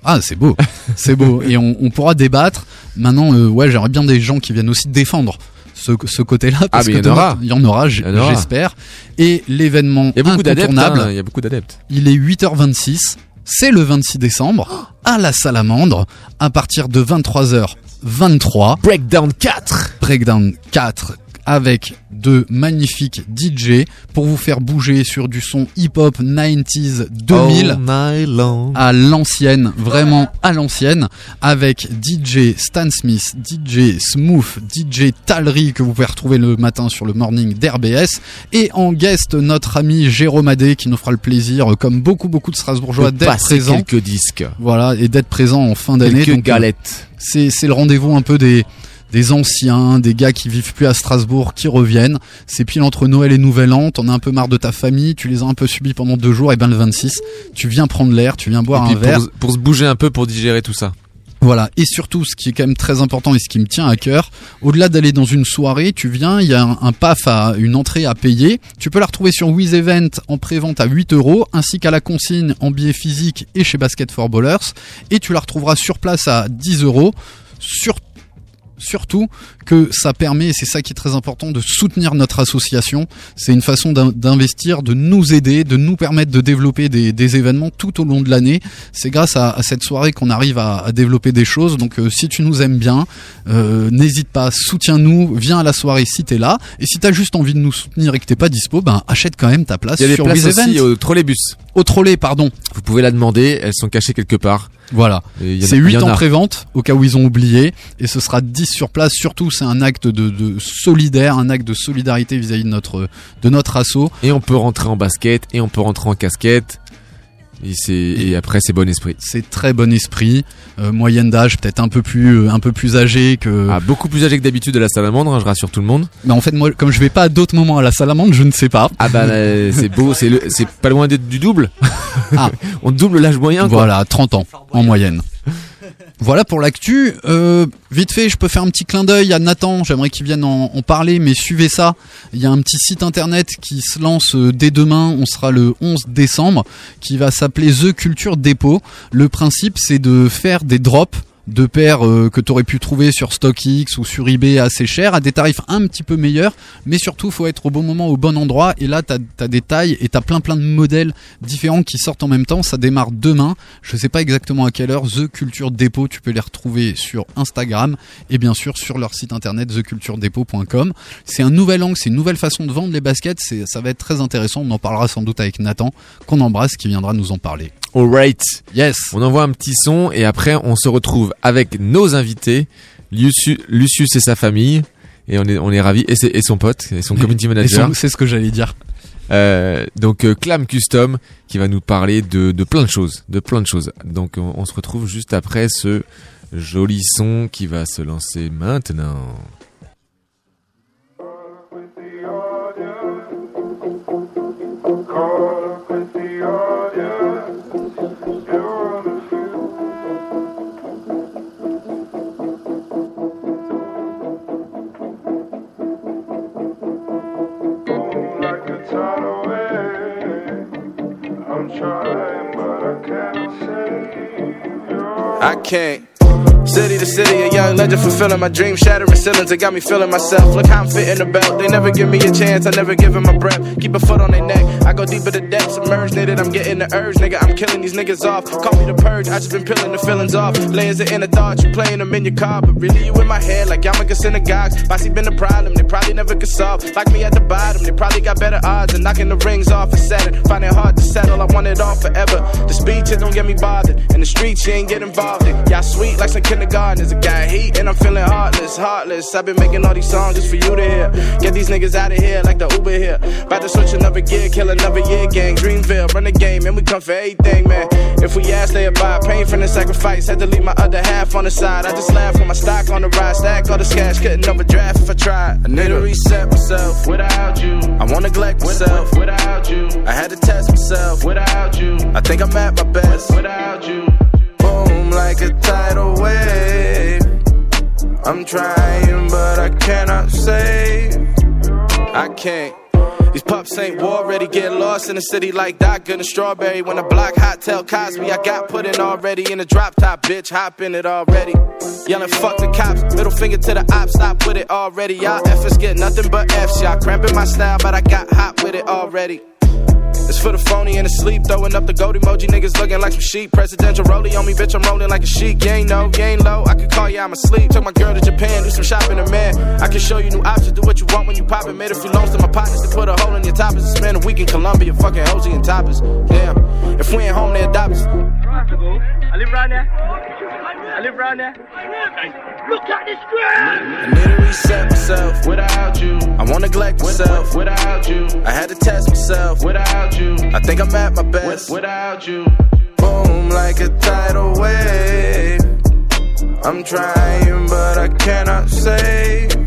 F: Ah, c'est beau, c'est beau. Et on, on pourra débattre. Maintenant, euh, ouais, j'aimerais bien des gens qui viennent aussi défendre ce, ce côté-là parce
E: mais
F: que
E: il y en aura.
F: il y en aura,
E: Il
F: j'espère. Et l'événement
E: Il y a beaucoup d'adeptes.
F: incontournable,
E: hein, Il y a beaucoup d'adeptes.
F: il est 8h26, c'est le 26 décembre, à la Salamandre, à partir de 23h23.
E: Breakdown 4
F: Breakdown 4 avec de magnifiques DJ pour vous faire bouger sur du son hip-hop 90s 2000
E: All night long.
F: à l'ancienne, vraiment à l'ancienne, avec DJ Stan Smith, DJ Smooth, DJ Talry que vous pouvez retrouver le matin sur le morning d'RBS, et en guest notre ami Jérôme Adé qui nous fera le plaisir, comme beaucoup beaucoup de Strasbourgeois, d'être présent.
E: quelques disques.
F: Voilà, et d'être présent en fin d'année.
E: Quelques
F: donc, euh,
E: galettes.
F: C'est le rendez-vous un peu des des anciens, des gars qui vivent plus à Strasbourg, qui reviennent. C'est pile entre Noël et Nouvel An. T'en as un peu marre de ta famille, tu les as un peu subis pendant deux jours. Et ben le 26, tu viens prendre l'air, tu viens boire
E: Et
F: un verre.
E: pour, se bouger un peu pour digérer tout ça.
F: Voilà, et surtout ce qui est quand même très important et ce qui me tient à cœur, au-delà d'aller dans une soirée, tu viens, il y a un, un PAF à une entrée à payer. Tu peux la retrouver sur Wiz Event en prévente à 8 euros, ainsi qu'à la consigne en billets physiques et chez Basket for Ballers. Et tu la retrouveras sur place à 10 euros. Sur Surtout que ça permet, et c'est ça qui est très important, de soutenir notre association. C'est une façon d'in- d'investir, de nous aider, de nous permettre de développer des, des événements tout au long de l'année. C'est grâce à, à cette soirée qu'on arrive à, à développer des choses. Donc euh, si tu nous aimes bien, euh, n'hésite pas, soutiens-nous, viens à la soirée si t'es là. Et si t'as juste envie de nous soutenir et que t'es pas dispo, ben achète quand même ta place
E: Il y a des
F: sur
E: places aussi au trolleybus.
F: Au trolley, pardon.
E: Vous pouvez la demander, elles sont cachées quelque part.
F: Voilà. C'est
E: il y
F: 8
E: en
F: pré-vente, au cas où ils ont oublié, et ce sera 10 sur place. Surtout, c'est un acte de, de solidaire, un acte de solidarité vis-à-vis de notre, de notre assaut.
E: Et on peut rentrer en basket, et on peut rentrer en casquette. Et, c'est, et après, c'est bon esprit.
F: C'est très bon esprit, euh, moyenne d'âge peut-être un peu plus, euh, un peu plus âgé que.
E: Ah, beaucoup plus âgé que d'habitude de la salamandre, hein, je rassure tout le monde.
F: Mais en fait, moi, comme je vais pas à d'autres moments à la salamandre, je ne sais pas.
E: Ah bah c'est beau, c'est, le- c'est pas loin d'être du double.
F: Ah.
E: on double l'âge moyen. Quoi.
F: Voilà, 30 ans en moyenne. Voilà pour l'actu. Euh, vite fait, je peux faire un petit clin d'œil à Nathan. J'aimerais qu'il vienne en, en parler, mais suivez ça. Il y a un petit site internet qui se lance euh, dès demain. On sera le 11 décembre, qui va s'appeler The Culture Depot. Le principe, c'est de faire des drops de paires euh, que tu aurais pu trouver sur StockX ou sur eBay assez cher à des tarifs un petit peu meilleurs mais surtout faut être au bon moment au bon endroit et là tu as, des tailles et tu plein plein de modèles différents qui sortent en même temps ça démarre demain. Je sais pas exactement à quelle heure The Culture Depot tu peux les retrouver sur Instagram et bien sûr sur leur site internet theculturedepot.com c'est un nouvel angle c'est une nouvelle façon de vendre les baskets ça va être très intéressant on en parlera sans doute avec Nathan qu'on embrasse qui viendra nous en parler
E: Alright.
F: Yes.
E: On envoie un petit son et après on se retrouve avec nos invités, Lucius, Lucius et sa famille. Et on est, on est ravis. Et, son pote, et son community manager.
F: c'est ce que j'allais dire
E: Euh, donc euh, Clam Custom qui va nous parler de, de plein de choses, de plein de choses. Donc on, on se retrouve juste après ce joli son qui va se lancer maintenant.
O: I can't. City to city, a young legend fulfilling my dream, shattering ceilings. It got me feeling myself. Look how I'm fitting the belt. They never give me a chance, I never give 'em my breath. Keep a foot on their neck. I go deeper to depths, submerged, nigga. I'm getting the urge, nigga. I'm killing these niggas off. Call me the purge, I just been peeling the feelings off. Layers of inner thoughts, you playing them in your car, but really you in my head like I'm a synagogues. Bossy been a problem, they probably never could solve. Like me at the bottom, they probably got better odds of knocking the rings off of Saturn. Find it hard to settle, I want it all forever. The speeches don't get me bothered, and the streets you ain't get involved in. Y'all sweet like some kindergartners. I got heat and I'm feeling heartless, heartless. I've been making all these songs just for you to hear. Get these niggas out of here like the Uber here. About to switch another gear, kill another year gang. Dreamville, run the game, and we come for everything, man. If we ask, they abide. Pain from the sacrifice. Had to leave my other half on the side. I just laugh when my stock on the rise. Stack all this cash, couldn't overdraft if I tried. I need to reset myself without you. I won't neglect myself without you. I had to test myself without you. I think I'm at my best without you. Like a tidal wave. I'm trying, but I cannot save. I can't. These pups ain't war ready. Get lost in the city like Doc Gun and Strawberry. When I block hot, tell Cosby I got put in already. In the drop top, bitch, hop in it already. Yelling fuck the cops, middle finger to the ops, stop with it already. Y'all efforts get nothing but F's. Y'all cramping my style, but I got hot with it already. It's for the phony and the sleep, throwing up the gold emoji. Niggas looking like some sheep. Presidential rollie on me, bitch. I'm rolling like a sheep. You ain't know, you ain't low. I could call you, I'm asleep. Took my girl to Japan, do some shopping, man, I can show you new options. Do what you want when you pop it. Made a few loans to my partners to put a hole in your toppers. Spend a week in Colombia, fucking Hosey and toppers. Damn, if we ain't home, they adopt us.
B: I live right there. I live right there. Look at this ground.
O: I need to reset myself without you. I won't neglect myself without you. I had to test myself without you. I think I'm at my best without you. Boom, like a tidal wave. I'm trying, but I cannot save.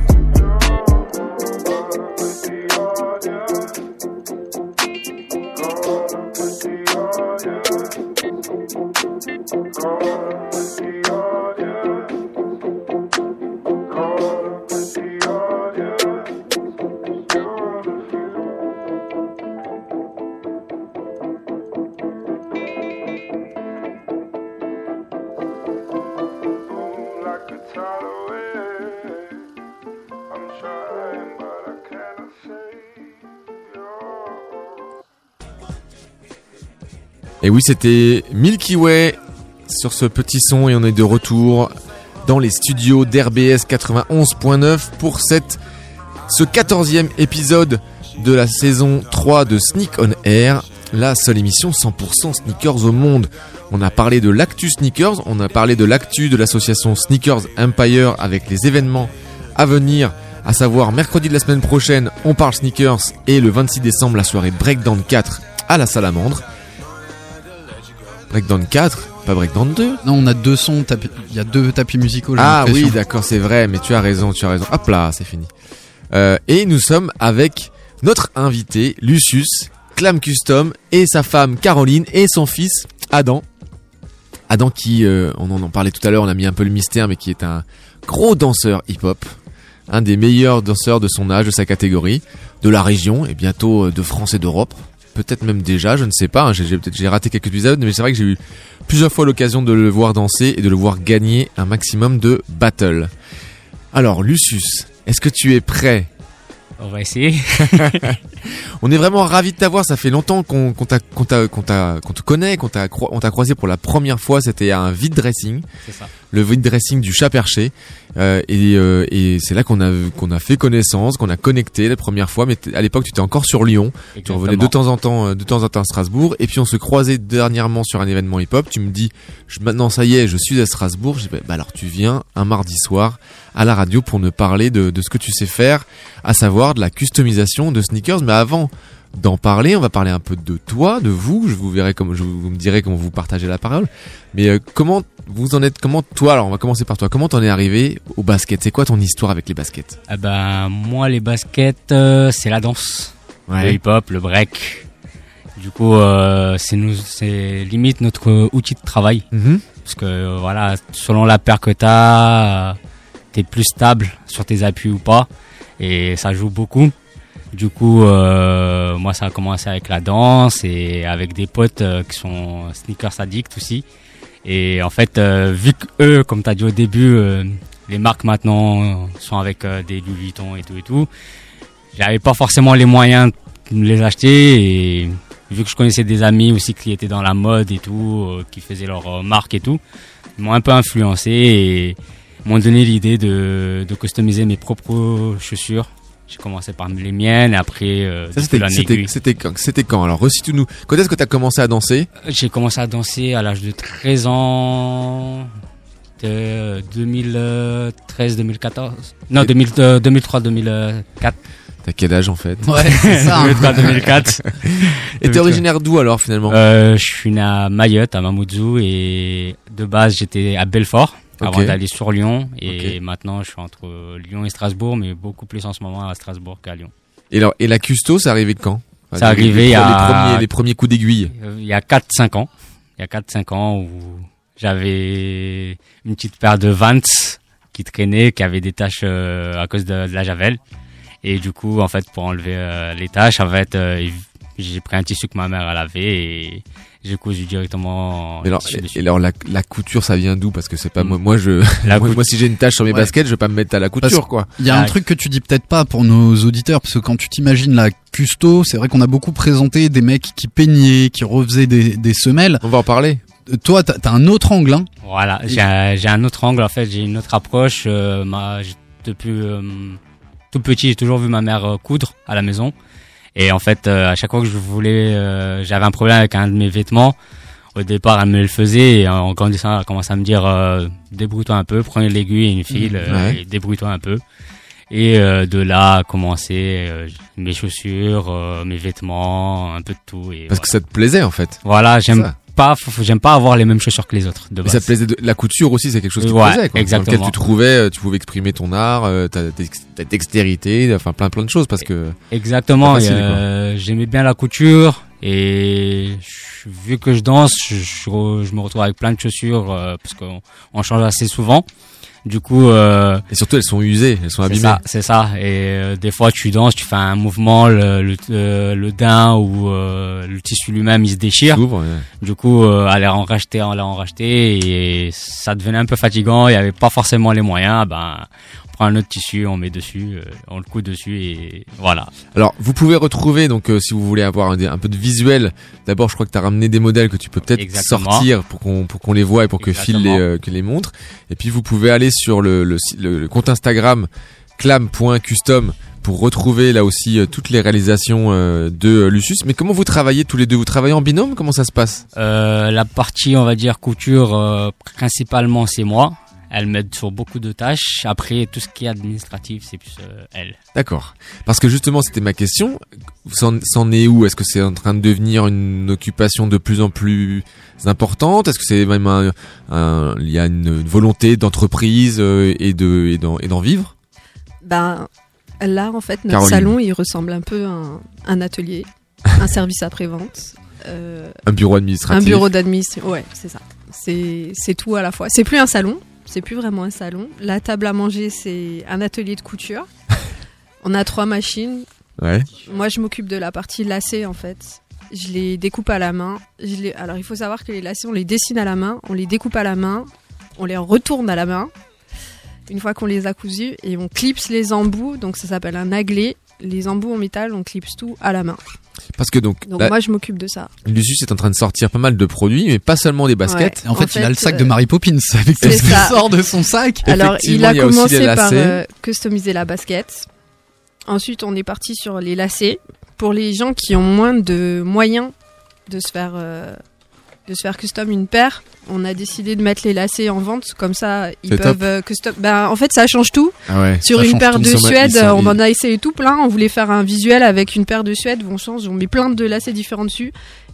E: Et oui, c'était Milky Way sur ce petit son et on est de retour dans les studios d'RBS 91.9 pour cette, ce 14e épisode de la saison 3 de Sneak on Air, la seule émission 100% sneakers au monde. On a parlé de l'actu sneakers, on a parlé de l'actu de l'association Sneakers Empire avec les événements à venir, à savoir mercredi de la semaine prochaine, on parle sneakers et le 26 décembre la soirée Breakdown 4 à la Salamandre. Breakdown 4, pas Breakdown 2
F: Non, on a deux sons, il y a deux tapis musicaux.
E: Ah oui, d'accord, c'est vrai, mais tu as raison, tu as raison. Hop là, c'est fini. Euh, et nous sommes avec notre invité, Lucius, Clam Custom, et sa femme Caroline, et son fils Adam. Adam qui, euh, on en parlait tout à l'heure, on a mis un peu le mystère, mais qui est un gros danseur hip-hop. Un des meilleurs danseurs de son âge, de sa catégorie, de la région, et bientôt euh, de France et d'Europe. Peut-être même déjà, je ne sais pas, hein, j'ai peut-être j'ai raté quelques épisodes, mais c'est vrai que j'ai eu plusieurs fois l'occasion de le voir danser et de le voir gagner un maximum de battles. Alors, Lucius, est-ce que tu es prêt?
G: On va essayer.
E: On est vraiment ravis de t'avoir. Ça fait longtemps qu'on te connaît, qu'on t'a croisé pour la première fois. C'était à un vide dressing,
G: ça.
E: le vide dressing du chat perché. Euh, et euh, et c'est là qu'on a qu'on a fait connaissance, qu'on a connecté la première fois. Mais à l'époque, tu étais encore sur Lyon. Tu revenais de temps en temps, euh, de temps en temps à Strasbourg. Et puis on se croisait dernièrement sur un événement hip-hop. Tu me dis, je, maintenant ça y est, je suis à Strasbourg. Je dis, bah, bah alors tu viens un mardi soir à la radio pour nous parler de, de ce que tu sais faire, à savoir de la customisation de sneakers. Mais avant d'en parler, on va parler un peu de toi, de vous. Je vous verrai comme je vous, me direz comment vous partagez la parole. Mais euh, comment vous en êtes Comment toi Alors on va commencer par toi. Comment t'en es arrivé au basket? C'est quoi ton histoire avec les baskets?
G: Ah ben, moi, les baskets, euh, c'est la danse.
E: Ouais.
G: Le hip-hop, le break. Du coup, euh, c'est nous, c'est limite notre outil de travail.
E: Mhm.
G: Parce que, voilà, selon la paire que t'as, t'es plus stable sur tes appuis ou pas. Et ça joue beaucoup. Du coup, euh, moi, ça a commencé avec la danse et avec des potes euh, qui sont sneakers addicts aussi. Et en fait, euh, vu que eux, comme t'as dit au début, euh, les marques maintenant sont avec des Louis Vuitton et tout et tout, j'avais pas forcément les moyens de les acheter et vu que je connaissais des amis aussi qui étaient dans la mode et tout, qui faisaient leur marque et tout, ils m'ont un peu influencé et m'ont donné l'idée de customiser mes propres chaussures. J'ai commencé par les miennes et après euh,
E: Ça c'était c'était quand C'était quand Alors recite-nous. Quand est-ce que t'as commencé à danser?
G: J'ai commencé à danser à l'âge de 13 ans, de 2013-2014. Non,
E: Et-
G: 2003-2004.
E: T'as quel âge en fait?
F: Ouais, c'est ça. hein.
G: 2003-2004.
E: Et t'es originaire d'où alors finalement?
G: Euh, je suis né à Mayotte, à Mamoudzou, et de base j'étais à Belfort avant d'aller sur Lyon. Et maintenant je suis entre Lyon et Strasbourg, mais beaucoup plus en ce moment à Strasbourg qu'à Lyon.
E: Et alors et la custo, c'est arrivé quand?
G: C'est arrivé
E: les,
G: il y a-
E: les premiers les premiers coups d'aiguille.
G: Euh, Il y a 4-5 ans. Il y a 4-5 ans où j'avais une petite paire de Vans qui traînait, qui avait des taches euh, à cause de, de la javel. Et du coup, en fait, pour enlever euh, les taches, en fait, j'ai pris un tissu que ma mère elle avait et j'ai cousu directement.
E: Mais alors, et alors la, la couture, ça vient d'où? Parce que c'est pas moi. Moi, je,
G: La
E: moi, moi, si j'ai une tache sur mes
F: Ouais.
E: baskets, je vais pas me mettre à la
F: Parce
E: couture, quoi.
F: Il y a un
G: Ah,
F: truc que tu dis peut-être pas pour nos auditeurs, parce que quand tu t'imagines la custo, c'est vrai qu'on a beaucoup présenté des mecs qui peignaient, qui refaisaient des, des semelles.
E: On va en parler.
F: Euh, Toi, t'as as un autre angle, hein.
G: Voilà, j'ai un, j'ai un autre angle en fait, j'ai une autre approche. Euh, ma, j'ai- depuis euh, tout petit, j'ai toujours vu ma mère euh, coudre à la maison. Et en fait, euh, à chaque fois que je voulais, euh, j'avais un problème avec un de mes vêtements. Au départ, elle me le faisait et en grandissant, elle a commencé à me dire euh, débrouille-toi un peu, prends l'aiguille et une file,
E: Ouais.
G: et débrouille-toi un peu. Et euh, de là a commencé euh, mes chaussures, euh, mes vêtements, un peu de tout. Et
E: Parce que ça te plaisait, en fait.
G: voilà, j'aime. Pas, j'aime pas avoir les mêmes chaussures que les autres. De
E: Mais
G: base.
E: ça te plaisait de... La couture aussi, c'est quelque chose qui te
G: Ouais,
E: plaisait, quoi. Dans
G: exactement.
E: lequel tu trouvais, euh, tu pouvais exprimer ton art, euh, ta, dex- ta dextérité, enfin plein plein de choses, parce que.
G: Exactement. Euh, J'aimais bien la couture et je- vu que je danse, je, je re- je me retrouve avec plein de chaussures euh, parce qu'on on change assez souvent. Du coup, euh,
E: Et surtout, elles sont usées, elles sont abîmées.
G: ça, c'est ça. Et euh, des fois, tu danses, tu fais un mouvement, le le, euh, le daim ou euh, le tissu lui-même, il se déchire.
E: Ouais.
G: Du coup, euh, aller en racheter, aller en racheter, et ça devenait un peu fatigant. Il y avait pas forcément les moyens. Ben, prend un autre tissu, on met dessus, euh, on le coud dessus, et voilà.
E: Alors, vous pouvez retrouver, donc, euh, si vous voulez avoir un, un peu de visuel, d'abord, je crois que tu as ramené des modèles que tu peux peut-être sortir pour qu'on pour qu'on les voit et pour que Phil les, euh, que les montre. Et puis, vous pouvez aller sur le, compte Instagram clam.custom pour retrouver là aussi euh, toutes les réalisations euh, de euh, Lucius. Mais comment vous travaillez tous les deux? Vous travaillez en binôme? Comment ça se passe?
G: La partie, on va dire, couture, principalement, c'est moi. Elle m'aide sur beaucoup de tâches. Après, tout ce qui est administratif, c'est plus euh, elle.
E: D'accord. Parce que justement, c'était ma question. C'en est où? Est-ce que c'est en train de devenir une occupation de plus en plus importante? Est-ce que c'est même un, un- il y a une volonté d'entreprise euh, et de et d'en et d'en vivre?
H: Ben, là, en fait, notre
E: Caroline.
H: salon, il ressemble un peu à un, un atelier, un service après-vente. euh,
E: Un bureau administratif.
H: Un bureau d'administration, ouais, c'est ça. C'est c'est tout à la fois. C'est plus un salon, c'est plus vraiment un salon. La table à manger, c'est un atelier de couture. On a trois machines.
E: Ouais.
H: Moi, je m'occupe de la partie lacets, en fait. Je les découpe à la main. Je les... Alors, il faut savoir que les lacets, on les dessine à la main, on les découpe à la main, on les retourne à la main. Une fois qu'on les a cousus, et on clipse les embouts, donc ça s'appelle un aglé. Les embouts en métal, on clipse tout à la main.
E: Parce que donc,
H: moi, je m'occupe de ça.
E: Lucius est en train de sortir pas mal de produits, mais pas seulement des baskets.
H: Ouais.
F: En fait,
H: En
F: il a le sac de
H: euh,
F: Mary Poppins avec tout ce qui
H: ça.
F: sort de son sac.
H: Alors, il
E: Effectivement,
H: a
E: il
H: commencé par euh, customiser la basket. Ensuite, on est parti sur les lacets. Pour les gens qui ont moins de moyens de se faire, euh, de se faire custom une paire, on a décidé de mettre les lacets en vente. Comme ça, ils peuvent
E: top.
H: euh, custom. Ben, en fait, ça change tout.
E: Ah ouais,
H: Sur une paire de Suède, on en a essayé tout plein. On voulait faire un visuel avec une paire de Suède où on change, on met plein de lacets différents dessus.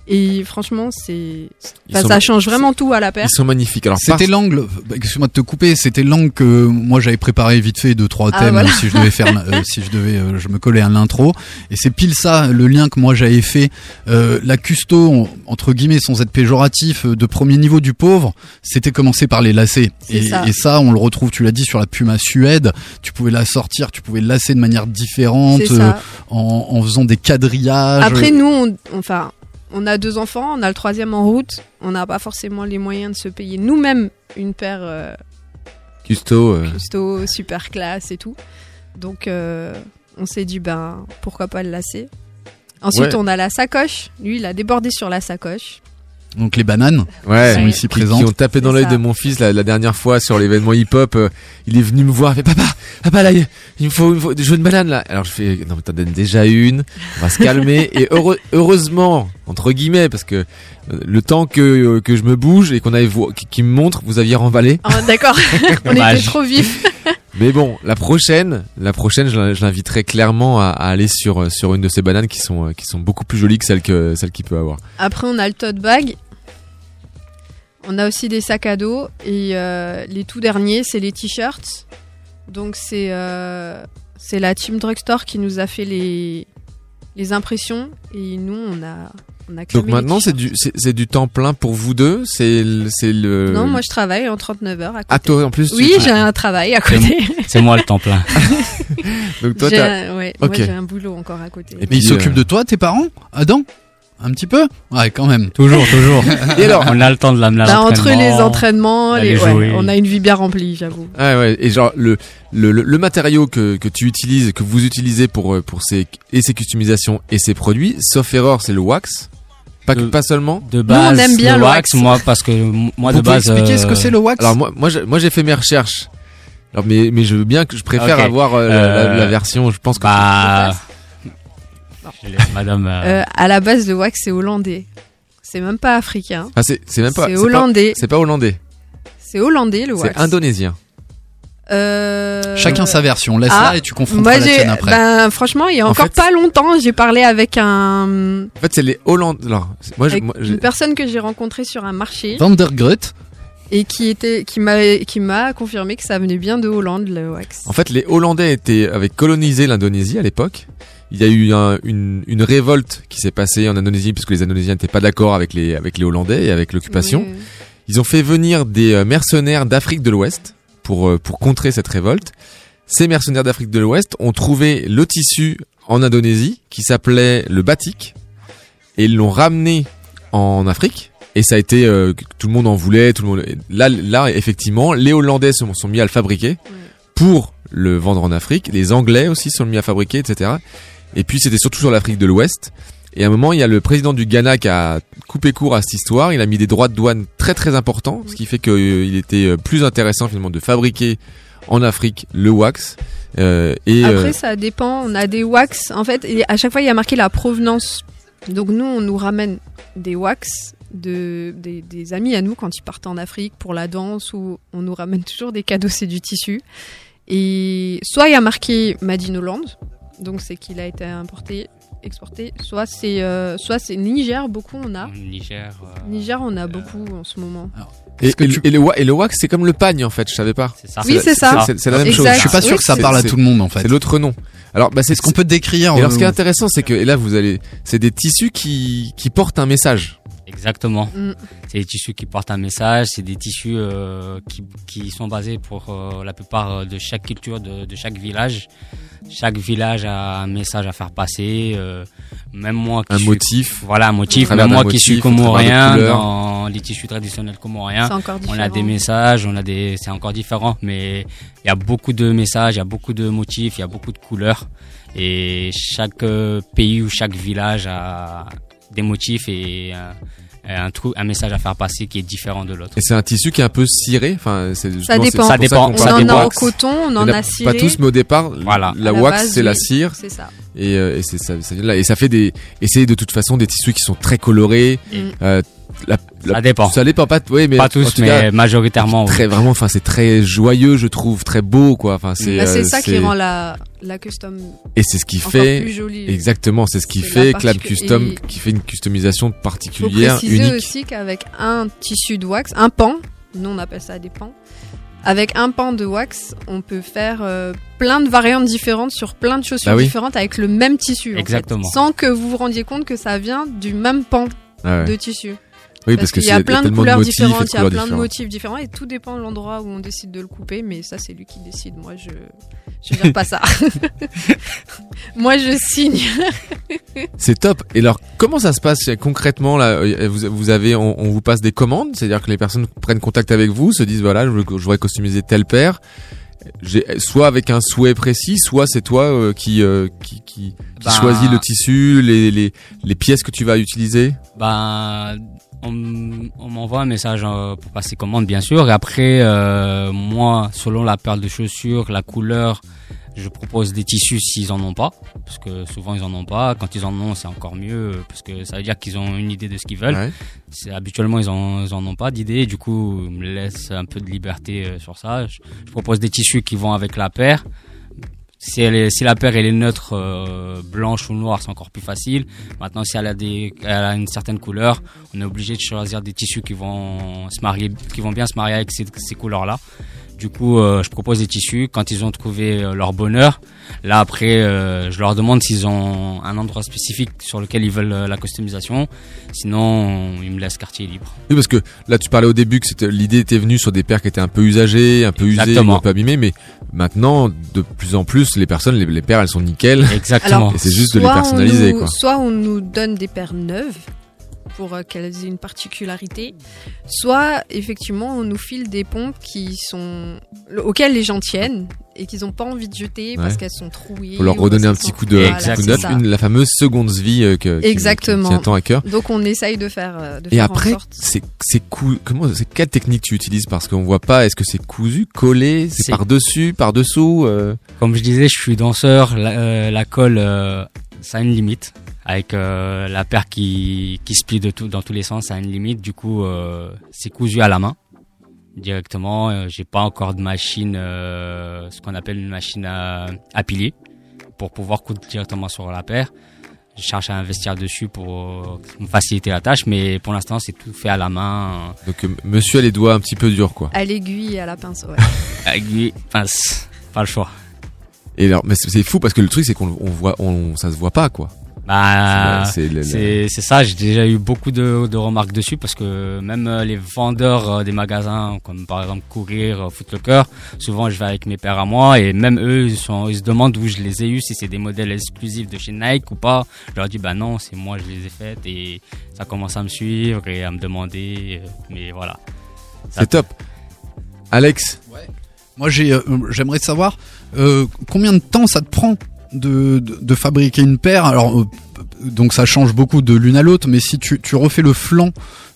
H: Et franchement, c'est,
E: Ils
H: enfin,
E: sont-
H: ça change vraiment tout à la paire.
E: Ils sont magnifiques. Alors,
F: C'était
E: par-
F: l'angle, bah, excuse-moi de te couper, c'était l'angle que moi j'avais préparé vite fait de trois
H: Ah,
F: thèmes
H: voilà.
F: si je devais faire, euh, si je devais, euh, je me collais à l'intro. Et c'est pile ça, le lien que moi j'avais fait. Euh, la custo, entre guillemets, sans être péjoratif, euh, de premier niveau du pauvre, c'était commencé par les lacets. Et
H: ça.
F: et ça, on le retrouve, tu l'as dit, sur la Puma Suède. Tu pouvais la sortir, tu pouvais lacer de manière différente, euh, en, en faisant des quadrillages.
H: Après, nous, on, enfin, on a deux enfants, on a le troisième en route. On n'a pas forcément les moyens de se payer nous-mêmes une paire euh,
E: Custo. euh,
H: custo, super classe et tout. Donc, euh, on s'est dit, ben, pourquoi pas le lasser. Ensuite,
E: Ouais.
H: on a la sacoche. Lui, il a débordé sur la sacoche.
F: Donc les bananes
E: Ouais,
F: sont ici
E: qui,
F: présentes.
E: qui ont tapé dans l'œil de mon fils la, la dernière fois sur l'événement hip-hop. euh, il est venu me voir, il fait papa, papa là, il me faut, faut, je veux une banane là. Alors je fais non mais t'en donnes déjà une, on va se calmer et heureux- heureusement entre guillemets parce que euh, le temps que euh, que je me bouge et qu'on aille voir, qui, me montre, vous aviez remballé.
H: Ah, D'accord, on était trop vifs.
E: Mais bon, la prochaine, la prochaine, je l'in- je l'inviterai clairement à, à aller sur euh, sur une de ces bananes qui sont qui sont beaucoup plus jolies que celles que celles qu'il peut avoir.
H: Après, on a le tote bag. On a aussi des sacs à dos. Et euh, les tout derniers, c'est les t-shirts. Donc, c'est euh, c'est la Team Drugstore qui nous a fait les, les impressions. Et nous, on a, On a
E: Donc maintenant, c'est du, c'est c'est du temps plein pour vous deux. C'est le, c'est le.
H: Non, moi je travaille en 39 heures à côté.
E: Ah, toi, en plus, tu-
H: Oui, j'ai un travail à côté.
G: C'est moi le temps plein.
E: Donc toi,
H: J'ai
E: t'as.
H: un- ouais. Moi j'ai un boulot encore à côté.
E: Et
F: Mais
E: puis,
F: ils s'occupent
E: euh,
F: de toi, tes parents? Adam? Un petit peu Ouais, quand même.
G: Toujours, toujours.
E: Et alors
G: On a le temps de l'amener à
H: Bah, entre les entraînements, les, ouais, on a une vie bien remplie, j'avoue.
E: Ah ouais, et genre le le, le, matériau que, que tu utilises, que vous utilisez pour euh, pour ces et ces customisations et ces produits, sauf erreur, c'est le wax. Pas que-
G: De-
E: pas seulement.
G: De base,
H: aime bien
G: le
H: le
G: wax,
H: wax.
G: moi, parce que moi
F: Vous
G: de
F: pouvez
G: base.
F: expliquer ce que
G: euh,
F: c'est le wax?
E: Alors moi moi j'ai, moi j'ai fait mes recherches. Alors mais mais je veux bien que je préfère avoir euh, la, la-
G: Euh,
E: la version, je pense que
G: Bah. Je laisse Madame. euh,
H: Euh, à la base, le wax c'est hollandais. C'est même pas africain.
E: Ah, c'est c'est même pas
H: c'est
E: pas-
H: hollandais.
E: C'est pas hollandais.
H: C'est hollandais le wax.
E: C'est indonésien.
H: Euh,
F: Chacun sa version. Laisse
H: ah,
F: là et tu confronteras
H: Moi,
F: la tienne après.
H: ben, franchement, il y a
E: En
H: encore
E: fait-
H: pas longtemps, j'ai parlé avec un,
E: En fait, c'est les Hollandais. Alors, moi, je-
H: avec
E: moi, j'ai-
H: une personne que j'ai rencontrée sur un marché
F: Van der Grut.
H: et qui était, qui m'a, qui m'a confirmé que ça venait bien de Hollande le wax.
E: En fait, les Hollandais étaient, avaient colonisé l'Indonésie à l'époque. Il y a eu un- une, une révolte qui s'est passée en Indonésie puisque les Indonésiens n'étaient pas d'accord avec les, avec les Hollandais et avec l'occupation.
H: Oui.
E: Ils ont fait venir des euh, mercenaires d'Afrique de l'Ouest pour, euh, pour contrer cette révolte. Ces mercenaires d'Afrique de l'Ouest ont trouvé le tissu en Indonésie qui s'appelait le batik et ils l'ont ramené en Afrique. Et ça a été euh, tout le monde en voulait, tout le monde. Là, là, effectivement, les Hollandais se sont mis à le fabriquer pour le vendre en Afrique. Les Anglais aussi se sont mis à fabriquer, etc. Et puis c'était surtout sur l'Afrique de l'Ouest. Et à un moment, il y a le président du Ghana qui a coupé court à cette histoire. Il a mis des droits de douane très très importants, ce qui fait qu'il était euh, plus intéressant finalement de fabriquer en Afrique le wax. Euh, et
H: Après,
E: euh,
H: ça dépend. On a des wax. En fait, à chaque fois, il y a marqué la provenance. Donc, nous, on nous ramène des wax de, des, des amis à nous quand ils partent en Afrique pour la danse ou on nous ramène toujours des cadeaux, c'est du tissu. Et soit il y a marqué Made in Holland, donc c'est qu'il a été importé, exporté. Soit c'est euh, soit c'est Niger, beaucoup on a.
G: Niger. euh,
H: Niger, on a beaucoup en ce moment.
E: et, et le- et le, wa- et le wax, c'est comme le pagne en fait. Je savais pas.
G: C'est ça.
H: Oui, c'est ça.
E: C'est la même
H: Exact.
E: chose.
F: Je suis pas sûr
H: Oui,
F: que ça parle à tout le monde en fait.
E: C'est l'autre nom. Alors, bah, c'est
F: Est-ce qu'on peut décrire
E: Et alors, ce qui est
F: euh,
E: intéressant, c'est que et là, vous allez, c'est des tissus qui qui portent un message.
G: Exactement.
H: Mm.
G: C'est des tissus qui portent un message, c'est des tissus euh, qui, qui sont basés pour euh, la plupart euh, de chaque culture, de, de chaque village. Chaque village a un message à faire passer. euh, même moi qui
E: Un
G: suis-
E: motif.
G: Voilà, un motif. Même moi qui suis comorien, dans les tissus traditionnels comoriens,
H: C'est encore
G: on a des messages, on a des, c'est encore différent, mais il y a beaucoup de messages, il y a beaucoup de motifs, il y a beaucoup de couleurs, et chaque euh, pays ou chaque village a des motifs et euh, un, trou, un message à faire passer qui est différent de l'autre.
E: Et c'est un tissu qui est un peu ciré. Enfin, c'est
H: Ça dépend.
G: Ça dépend,
H: On
G: ça
H: en a en
E: wax.
H: coton, on en
E: en
H: a ciré.
E: Pas tous, mais au départ,
G: Voilà.
E: la wax c'est la cire.
H: C'est ça.
E: Et, euh, et c'est ça, ça vient de là. Et ça fait des, et c'est de toute façon des tissus qui sont très colorés.
H: Mm.
E: Euh, la, la-
G: Ça dépend.
E: Ça dépend pas, oui, mais
G: Pas tous, mais
E: cas,
G: majoritairement. oui.
E: très vraiment. Enfin, c'est très joyeux, je trouve, très beau, quoi. Enfin, c'est.
H: Bah, c'est
E: euh,
H: ça qui rend la, la custom
E: Et c'est ce qui fait.
H: plus jolie.
E: Exactement, c'est ce qui fait
H: particu-
E: Custom,
H: et-
E: qui fait une customisation
H: faut
E: particulière,
H: préciser
E: unique.
H: aussi qu'avec un tissu de wax, un pan, nous on appelle ça des pans, avec un pan de wax, on peut faire euh, plein de variantes différentes sur plein de chaussures
E: Bah oui.
H: différentes avec le même tissu. en fait,
G: Exactement.
H: sans que vous vous rendiez compte que ça vient du même pan
E: Ah ouais.
H: de tissu.
E: Oui, parce, que
H: qu'il y a
E: c'est-
H: plein de couleurs différentes, il y a plein de motifs différents et tout dépend de l'endroit où on décide de le couper, mais ça c'est lui qui décide. Moi je je gère pas ça. Moi je signe.
E: C'est top. Et alors, comment ça se passe concrètement là euh, vous, vous avez, on, on vous passe des commandes, c'est-à-dire que les personnes prennent contact avec vous, se disent voilà, je, voudrais customiser telle paire. Soit avec un souhait précis, soit c'est toi euh, qui euh, qui, qui, qui
G: Bah.
E: choisis le tissu, les, les, les pièces que tu vas utiliser.
G: Ben, on, m'envoie un message euh, pour passer commande, bien sûr. Et après, euh, moi, selon la paire de chaussures, la couleur, je propose des tissus s'ils en ont pas, parce que souvent ils en ont pas. Quand ils en ont, c'est encore mieux, parce que ça veut dire qu'ils ont une idée de ce qu'ils veulent.
E: Ouais.
G: C'est habituellement ils en, ils en ont pas d'idée. Du coup, ils me laissent un peu de liberté euh, sur ça. Je, je propose des tissus qui vont avec la paire. Si, elle est, si la paire elle est neutre, euh, blanche ou noire, c'est encore plus facile. Maintenant, si elle a, des, elle a une certaine couleur, on est obligé de choisir des tissus qui vont se marier, qui vont bien se marier avec ces, ces couleurs-là. Du coup, euh, je propose des tissus. Quand ils ont trouvé euh, leur bonheur, là après, euh, je leur demande s'ils ont un endroit spécifique sur lequel ils veulent euh, la customisation. Sinon, ils me laissent quartier libre.
E: Oui, parce que là, tu parlais au début que l'idée était venue sur des paires qui étaient un peu usagées, un peu usées, un peu abîmées, mais maintenant, de plus en plus, les personnes, les, les paires, elles sont nickel.
G: Exactement.
E: Et c'est juste de les personnaliser,
H: nous-
E: quoi.
H: Soit on nous donne des paires neuves pour euh, qu'elles aient une particularité, soit effectivement on nous file des pompes qui sont auxquelles les gens tiennent et qu'ils n'ont pas envie de jeter parce
E: Ouais.
H: qu'elles sont trouées.
E: Faut leur redonner un petit coup de,
H: Voilà,
E: coup une- la fameuse seconde vie euh, que, qui-
H: Exactement.
E: qui tient tant à cœur.
H: Donc on essaye de faire. euh, de
E: Et
H: faire
E: après, c'est comment c'est quelle technique tu utilises? Parce qu'on voit pas est-ce que c'est cousu, collé, c'est
G: C'est-
E: par dessus, par dessous euh...
G: Comme je disais, je suis danseur. La, euh, la colle, euh, ça a une limite. Avec euh, la paire qui, qui se plie de tout, dans tous les sens, a une limite. Du coup, euh, c'est cousu à la main directement. Euh, J'ai pas encore de machine, euh, ce qu'on appelle une machine à, à pilier, pour pouvoir coudre directement sur la paire. Je cherche à investir dessus pour euh, me faciliter la tâche, mais pour l'instant, c'est tout fait à la main.
E: Donc monsieur a les doigts un petit peu durs quoi.
H: À l'aiguille et à la pince, ouais.
G: Aiguille, pince, pas le choix.
E: Et alors mais c'est c'est fou parce que le truc c'est qu'on on voit on ça se voit pas quoi.
G: Bah,
E: C'est- le-
G: ça. J'ai déjà eu beaucoup de, de remarques dessus parce que même euh, les vendeurs euh, des magasins, comme par exemple Courir, euh, Foot Locker, souvent je vais avec mes pères à moi et même eux ils, sont, ils se demandent où je les ai eus, si c'est des modèles exclusifs de chez Nike ou pas. Je leur dis bah non, c'est moi je les ai faites et ça commence à me suivre et à me demander. Mais voilà.
E: C'est top. Alex,
F: Moi, j'ai, euh, j'aimerais savoir euh, combien de temps ça te prend de, fabriquer une paire. Euh, donc ça change beaucoup de l'une à l'autre, mais si tu, refais le flanc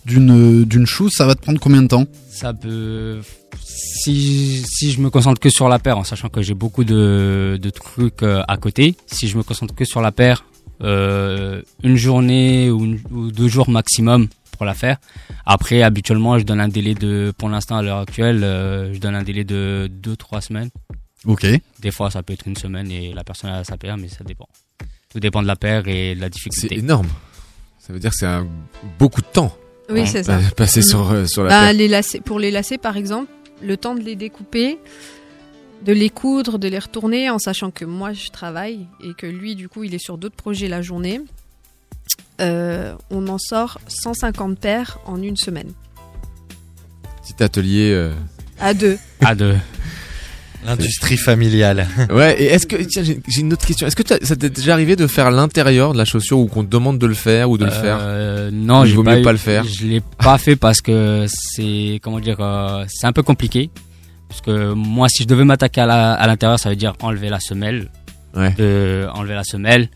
F: d'une d'une chose, ça va te prendre combien de temps?
G: Ça peut. Si, je me concentre que sur la paire, en sachant que j'ai beaucoup de, trucs euh, à côté, si je me concentre que sur la paire, euh, une journée ou, deux jours maximum pour la faire. Après, habituellement, je donne un délai de, pour l'instant à l'heure actuelle, je donne un délai de deux trois semaines.
F: Ok.
G: Des fois, ça peut être une semaine et la personne a sa paire, mais ça dépend. Tout dépend de la paire et de la difficulté.
E: c'est énorme. Ça veut dire que c'est un beaucoup de temps.
H: Oui,
E: hein,
H: c'est ça.
E: pa- Passer
H: Mm.
E: sur euh, sur la
H: Bah,
E: paire.
H: les lacets, pour les lacets, par exemple, le temps de les découper, de les coudre, de les retourner, en sachant que moi je travaille et que lui, du coup, il est sur d'autres projets la journée. euh, on en sort 150 paires en une semaine.
E: Petit atelier. euh.
H: À deux.
G: À deux.
J: L'industrie familiale.
E: Ouais, et est-ce que tiens, j'ai une autre question. Est-ce que ça t'est déjà arrivé de faire l'intérieur de la chaussure ou qu'on te demande de le faire ou de le faire?
G: Euh, non,
E: Il vaut
G: pas
E: mieux
G: eu-
E: pas le faire.
G: Je l'ai pas fait parce que c'est comment dire, euh, c'est un peu compliqué. Parce que moi, si je devais m'attaquer à l'intérieur, ça veut dire enlever la semelle,
E: Ouais.
G: de enlever la semelle,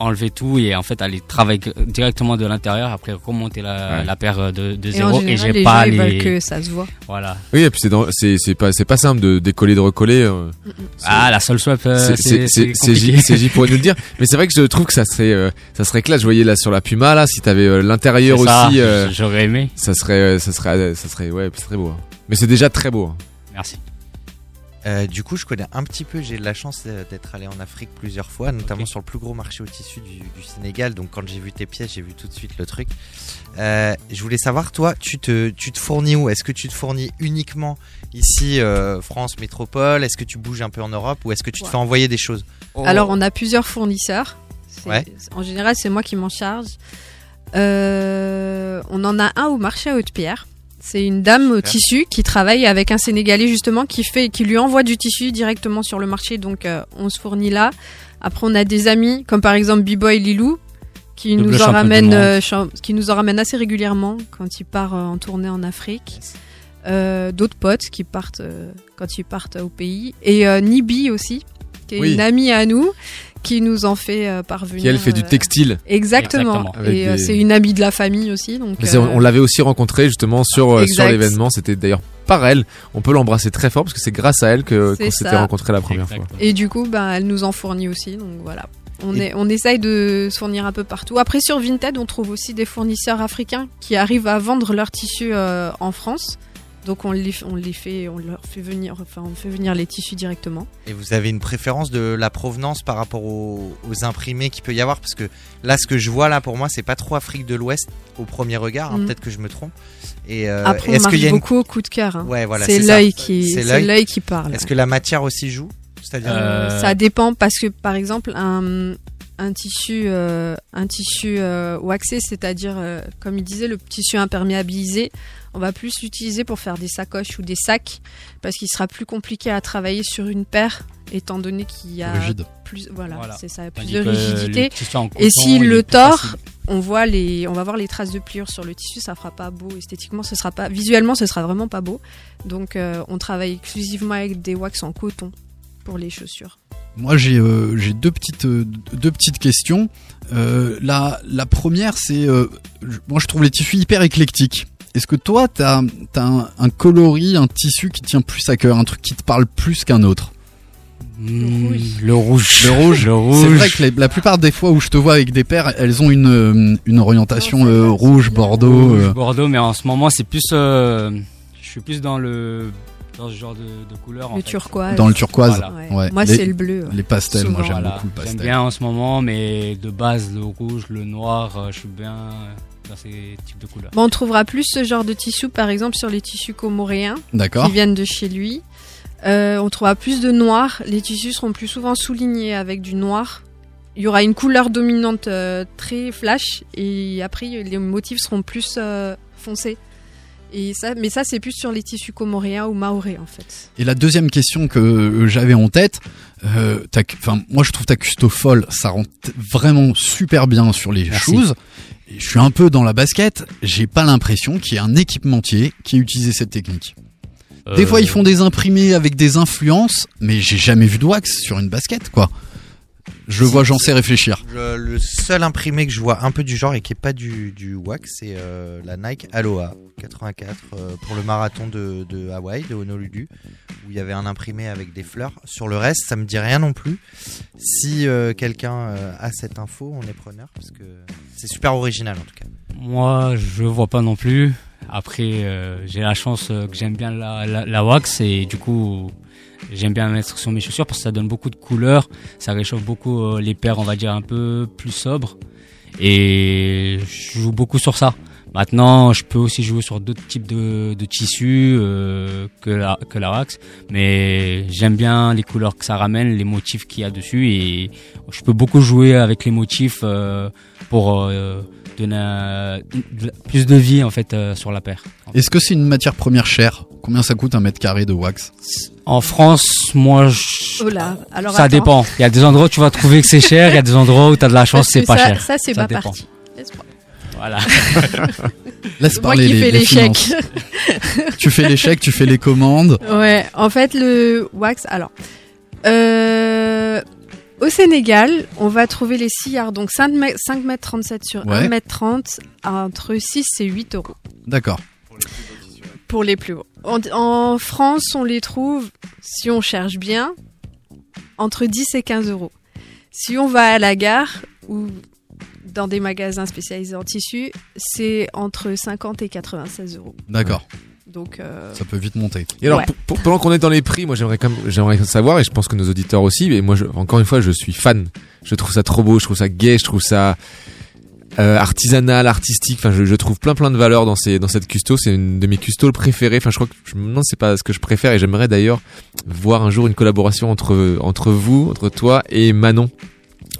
G: enlever tout et en fait aller travailler directement de l'intérieur. Après remonter la,
E: Ouais.
G: la paire de, de
H: Et
G: zéro et
H: général,
G: j'ai
H: les
G: pas
H: gens, ils
G: les.
H: veulent que ça se voit.
G: Voilà.
E: Oui, et puis c'est dans- c'est c'est pas c'est pas simple de décoller de recoller. euh. C'est-
G: Ah, la seule swap, euh,
E: c'est-
G: c'est
E: c'est
G: c'est
E: c'est J
G: compliqué.
E: c'est J pourrait nous le dire. Mais c'est vrai que je trouve que ça serait euh, ça serait classe. Je voyais là sur la Puma là, si t'avais euh, l'intérieur
G: C'est ça,
E: aussi. euh,
G: J'aurais aimé.
E: Ça serait euh, ça serait euh, ça serait ouais, c'est très beau. hein. Mais c'est déjà très beau. hein.
G: Merci.
J: Euh, du coup, je connais un petit peu. J'ai de la chance euh, d'être allé en Afrique plusieurs fois, notamment sur le plus gros marché au tissu du, du Sénégal. Donc, quand j'ai vu tes pièces, j'ai vu tout de suite le truc. Euh, je voulais savoir, toi, tu te, tu te fournis où? Est-ce que tu te fournis uniquement ici, euh, France métropole? Est-ce que tu bouges un peu en Europe ou est-ce que tu te fais envoyer des choses?
H: Alors, on a plusieurs fournisseurs.
J: Ouais.
H: En général, c'est moi qui m'en charge. Euh, on en a un au marché à Haute-Pierre. C'est une dame au tissu qui travaille avec un Sénégalais justement qui fait, qui lui envoie du tissu directement sur le marché. Donc, euh, on se fournit là. Après, on a des amis comme par exemple B-Boy Lilou qui
G: Double
H: nous en ramène, euh, qui nous en ramène assez régulièrement quand il part euh, en tournée en Afrique. Euh, D'autres potes qui partent quand ils partent au pays et Nibi aussi qui est
E: Oui.
H: une amie à nous qui nous en fait euh, parvenir.
E: Qui elle fait du
H: euh,
E: textile.
H: Exactement. Et euh,
E: des-
H: c'est une amie de la famille aussi. Donc, euh,
E: on l'avait aussi rencontré justement sur euh, sur l'événement. C'était d'ailleurs par elle. On peut l'embrasser très fort parce que c'est grâce à elle que qu'on s'était
H: ça.
E: rencontré la première fois.
H: Et du coup, ben, elle nous en fournit aussi. Donc voilà. On, est, on essaye de se fournir un peu partout. Après, sur Vinted, on trouve aussi des fournisseurs africains qui arrivent à vendre leurs tissus euh, en France Donc on les, on les fait, on leur fait venir, enfin on fait venir les tissus directement.
J: Et vous avez une préférence de la provenance par rapport aux, aux imprimés qu'il peut y avoir? Parce que là, ce que je vois là, pour moi, c'est pas trop Afrique de l'Ouest au premier regard. hein,
H: Mm.
J: Peut-être que je me trompe. Et euh,
H: Après, on
J: est-ce qu'il y a une-
H: beaucoup au coup de cœur. hein.
J: Ouais, voilà,
H: c'est l'œil qui,
J: C'est
H: c'est
J: l'œil.
H: l'œil qui parle.
J: Est-ce que la matière aussi joue? C'est-à-dire
H: Euh, Ça dépend parce que par exemple un, un tissu euh, un tissu euh, waxé, c'est-à-dire euh, comme il disait le tissu imperméabilisé, on va plus l'utiliser pour faire des sacoches ou des sacs parce qu'il sera plus compliqué à travailler sur une paire étant donné qu'il y a
F: Rigide.
H: plus voilà,
G: Voilà.
H: c'est ça plus
G: Tandis
H: de rigidité et si le tord on voit les on va voir les traces de pliure sur le tissu ça fera pas beau esthétiquement ce sera pas visuellement ce sera vraiment pas beau donc euh, on travaille exclusivement avec des wax en coton pour les chaussures
F: Moi, j'ai euh, j'ai deux petites euh, deux petites questions. Euh, la la première, c'est euh, moi je trouve les tissus hyper éclectiques. Est-ce que toi, t'as as un, un coloris, un tissu qui tient plus à cœur, un truc qui te parle plus qu'un autre
G: Hmm, le rouge.
F: Le rouge.
G: Le rouge.
F: C'est vrai que les- la plupart des fois où je te vois avec des paires, elles ont une euh, une orientation euh, rouge, bordeaux.
G: Rouge,
F: euh.
G: Bordeaux, mais en ce moment, c'est plus. euh, je suis plus dans le. Dans ce genre de, de couleur. en
H: Le
G: fait.
H: turquoise.
F: Dans le turquoise,
G: Voilà.
F: ouais.
H: Moi, c'est le bleu.
F: les pastels, moi, j'aime
G: Voilà.
F: beaucoup le pastel.
G: J'aime bien en ce moment, mais de base, le rouge, le noir, euh, je suis bien euh, dans ces types de couleurs.
H: Bon, on trouvera plus ce genre de tissu, par exemple, sur les tissus comoréens,
F: D'accord.
H: qui viennent de chez lui. Euh, on trouvera plus de noir. Les tissus seront plus souvent soulignés avec du noir. Il y aura une couleur dominante euh, très flash, et après les motifs seront plus euh, foncés. Et ça, mais ça, c'est plus sur les tissus comoréens ou maorais en fait.
F: Et la deuxième question que j'avais en tête, euh, ta moi je trouve ta custo folle, ça rend t- vraiment super bien sur les
G: Merci.
F: choses. Je suis un peu dans la basket, j'ai pas l'impression qu'il y ait un équipementier qui ait utilisé cette technique. Des
G: Euh,
F: fois ils font des imprimés avec des influences, mais j'ai jamais vu de wax sur une basket quoi. Je vois, j'en sais réfléchir.
J: Le, le seul imprimé que je vois un peu du genre et qui est pas du, du wax, c'est euh, la Nike Aloha 84 euh, pour le marathon de, de Hawaï, de Honolulu, où il y avait un imprimé avec des fleurs. Sur le reste, ça me dit rien non plus. Si euh, quelqu'un euh, a cette info, on est preneur parce que c'est super original en tout cas.
G: Moi, je vois pas non plus. Après, euh, j'ai la chance euh, que j'aime bien la, la, la wax et du coup, j'aime bien mettre sur mes chaussures parce que ça donne beaucoup de couleurs. Ça réchauffe beaucoup euh, les paires, on va dire, un peu plus sobres. Et je joue beaucoup sur ça. Maintenant, je peux aussi jouer sur d'autres types de, tissus euh, que, la, que. Mais j'aime bien les couleurs que ça ramène, les motifs qu'il y a dessus. Et je peux beaucoup jouer avec les motifs euh, pour donner plus de vie en fait euh, sur la paire.
F: Est-ce que c'est une matière première chère? Combien ça coûte un mètre carré de wax?
G: En France, moi, je-
H: Oh alors
G: ça
H: attends.
G: dépend. Il y a des endroits où tu vas trouver que c'est cher, il y a des endroits où tu as de la chance, c'est pas
H: ça-
G: cher.
H: Ça, c'est pas
G: dépend.
H: parti. Laisse-moi.
G: Voilà.
F: Laisse
H: Moi
F: parler
H: qui
F: les,
H: fais
F: les
H: l'échec.
F: finances. tu fais l'échec, tu fais les commandes.
H: Ouais, en fait, le wax. Alors, euh, au Sénégal, on va trouver les sciards, donc 5 mètres 5 mètres 37 sur
F: Ouais.
H: 1 mètre 30, à entre 6 et 8 euros
F: D'accord.
H: pour les plus hauts. En, en France, on les trouve, si on cherche bien, entre 10 et 15 euros. Si on va à la gare ou dans des magasins spécialisés en tissu, c'est entre 50 et 96 euros.
F: D'accord.
H: Donc, euh,
F: Ça peut vite monter.
E: Et alors,
H: Ouais.
E: pour- pour- pendant qu'on est dans les prix, moi j'aimerais quand même, j'aimerais savoir, et je pense que nos auditeurs aussi, mais moi, je- encore une fois, je suis fan. Je trouve ça trop beau, je trouve ça gay, je trouve ça euh, artisanal, artistique. Enfin, je, je trouve plein plein de valeurs dans ces dans cette custo. C'est une de mes custos préférées. Enfin, je crois que je demande c'est pas ce que je préfère, et j'aimerais d'ailleurs voir un jour une collaboration entre entre vous, entre toi et Manon.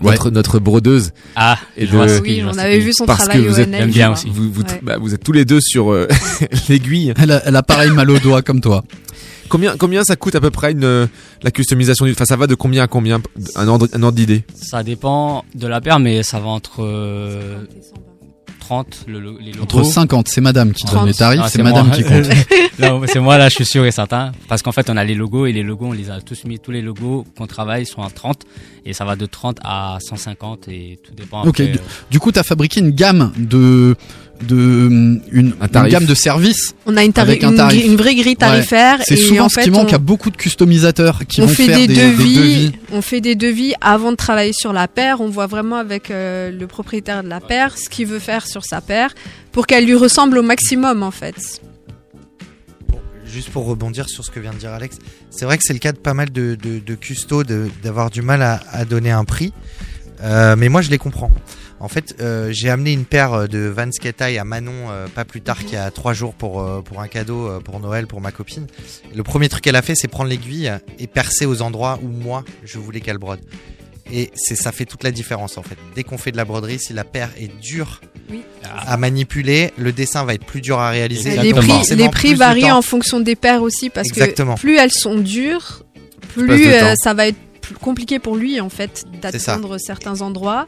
F: Ouais.
E: Notre, notre brodeuse.
G: Ah,
E: et
G: ce
H: Oui, on avait vu son
E: parce
H: travail
E: que vous êtes
G: bien aussi.
E: vous, vous,
H: Ouais.
E: bah, vous êtes tous les deux sur euh, l'aiguille.
F: Elle a, elle a pareil mal au doigt comme toi.
E: Combien, combien ça coûte à peu près une, la customisation du, enfin, ça va de combien à combien, un ordre, un ordre d'idée?
G: Ça dépend de la paire, mais ça va entre euh, 30 le, le- les logos.
F: Entre 50, c'est madame qui donne
H: 30.
F: les tarifs,
G: Ah,
F: c'est madame
G: moi.
F: qui compte.
G: C'est moi là, je suis sûr et certain. Parce qu'en fait, on a les logos et les logos, on les a tous mis. Tous les logos qu'on travaille sont à 30 et ça va de 30 à 150 et tout dépend.
F: Ok,
G: après,
F: du,
G: euh,
F: du coup, tu as fabriqué une gamme de, de hum, une,
E: Un
F: une gamme de services.
H: On a une,
F: Avec un
H: une
F: tarif.
H: gri- une vraie grille tarifaire.
F: C'est souvent
H: en
F: ce
H: fait,
F: qui manque
H: on-
F: à beaucoup de customisateurs qui
H: on
F: vont
H: fait
F: faire
H: des,
F: des,
H: devis,
F: des devis.
H: on fait des devis avant de travailler sur la paire. On voit vraiment avec euh, le propriétaire de la paire ce qu'il veut faire sur sa paire pour qu'elle lui ressemble au maximum en fait.
J: juste pour rebondir sur ce que vient de dire Alex, c'est vrai que c'est le cas de pas mal de, de, de custos de- d'avoir du mal à, à donner un prix. Euh, mais moi, je les comprends. En fait, euh, j'ai amené une paire de Vans Ketai à Manon euh, pas plus tard qu'il y a trois jours pour, euh, pour un cadeau euh, pour Noël pour ma copine. Et le premier truc qu'elle a fait, c'est prendre l'aiguille et percer aux endroits où moi, je voulais qu'elle brode. Et c'est ça fait toute la différence en fait. Dès qu'on fait de la broderie, si la paire est dure
H: Oui.
J: à manipuler, le dessin va être plus dur à réaliser.
H: Les prix, les prix
J: de
H: varient en fonction des paires aussi parce
J: Exactement.
H: que plus elles sont dures,
J: de
H: plus euh, ça va être plus compliqué pour lui en fait d'atteindre certains endroits.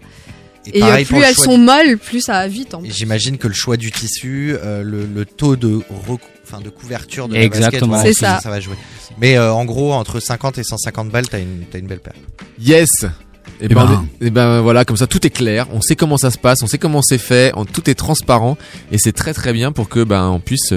J: Et
H: Et,
J: pareil pour
H: plus
J: le
H: elles sont
J: du-
H: molles, plus ça va vite. En
J: Et
H: plus.
J: j'imagine que le choix du tissu, euh, le, le taux de, recou- enfin, de couverture de la basket, voilà,
H: ça.
J: ça va jouer. Mais euh, en gros, entre 50 et 150 balles, t'as une, t'as une belle paire.
E: Yes et
F: Eh
E: ben,
F: ben.
E: est- eh ben voilà, comme ça tout est clair, on sait comment ça se passe, on sait comment c'est fait, on- tout est transparent. Et c'est très très bien pour que ben on puisse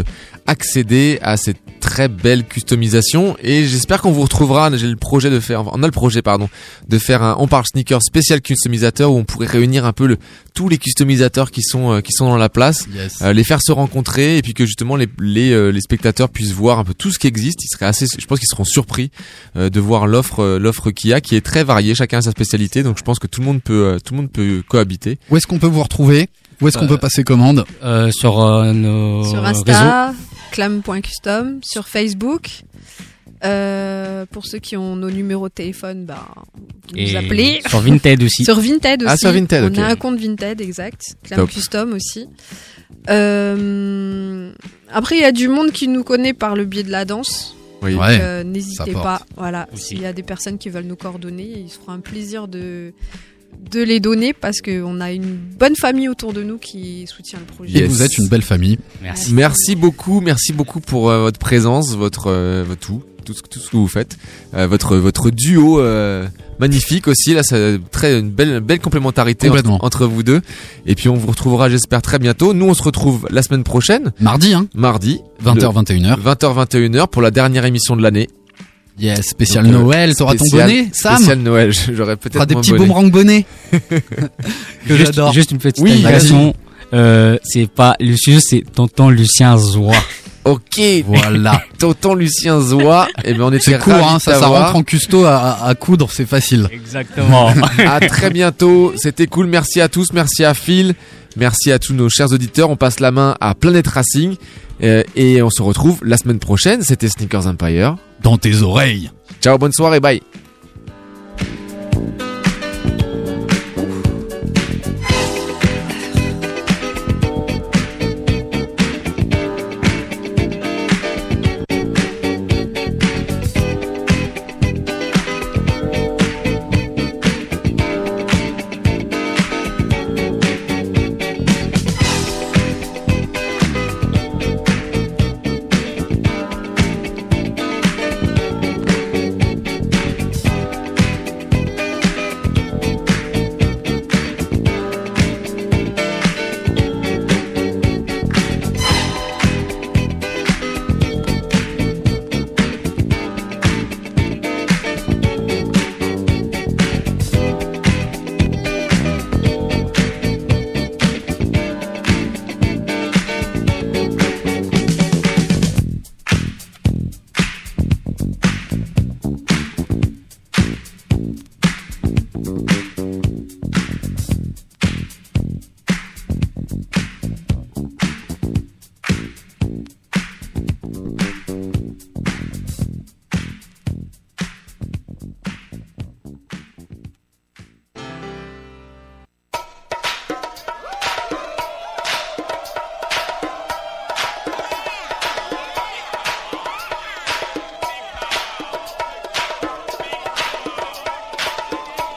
E: accéder à cette très belle customisation. Et j'espère qu'on vous retrouvera, j'ai le projet de faire on a le projet pardon, de faire un on parle sneaker spécial customisateur où on pourrait réunir un peu le, tous les customisateurs qui sont euh, qui sont dans la place,
F: Yes.
E: euh, les faire se rencontrer et puis que justement les les, euh, les spectateurs puissent voir un peu tout ce qui existe, ils seraient assez je pense qu'ils seront surpris euh, de voir l'offre l'offre qu'il y a qui est très variée, chacun a sa spécialité donc je pense que tout le monde peut euh, tout le monde peut cohabiter.
F: Où est-ce qu'on peut vous retrouver? Où est-ce qu'on
G: Euh,
F: peut passer commande?
G: Euh, sur euh, nos
H: Sur. Insta, clam.custom, sur Facebook. Euh, pour ceux qui ont nos numéros de téléphone, bah, vous nous appelez.
G: sur Vinted aussi.
H: sur Vinted aussi.
E: Ah, sur Vinted,
H: On
E: ok.
H: a un compte Vinted, exact. Clam
E: Top.
H: Custom aussi. Euh, après, il y a du monde qui nous connaît par le biais de la danse.
E: Oui.
F: Ouais,
H: euh, N'hésitez pas. Voilà. S'il y a des personnes qui veulent nous coordonner, il se fera un plaisir de de les donner parce qu'on a une bonne famille autour de nous qui soutient le projet.
F: Et
E: Yes.
F: vous êtes une belle famille.
G: Merci.
E: Merci beaucoup, merci beaucoup pour euh, votre présence, votre, euh, votre tout, tout ce, tout ce que vous faites, Euh, votre votre duo euh, magnifique aussi là, c'est très une belle belle complémentarité entre, vous deux. Et puis on vous retrouvera, j'espère très bientôt. Nous on se retrouve la semaine prochaine,
F: Mardi, hein
E: mardi,
F: 20h, 21h.
E: 20h 21h pour la dernière émission de l'année.
F: Yes, spécial
E: Donc, euh,
F: Noël. T'auras ton bonnet, Sam
E: Spécial Noël, j'aurais peut-être
F: Fera des petits
E: bonnet.
F: boomerang bonnets. que
G: Juste,
F: j'adore.
G: juste une petite
E: Oui,
G: indication. Euh, c'est pas Lucius, c'est tonton Lucien Zoua.
E: Ok,
F: Voilà.
E: tonton Lucien Zoua. Et ben on était
F: C'est court,
E: ravis
F: hein,
E: de
F: ça, ça rentre en custo à, à- à coudre, c'est facile.
G: Exactement.
E: à très bientôt. C'était cool. Merci à tous. Merci à Phil. Merci à tous nos chers auditeurs. On passe la main à Planet Racing. Euh, et on se retrouve la semaine prochaine. C'était Sneakers Empire.
F: Dans tes oreilles.
E: Ciao, bonne soirée. Bye.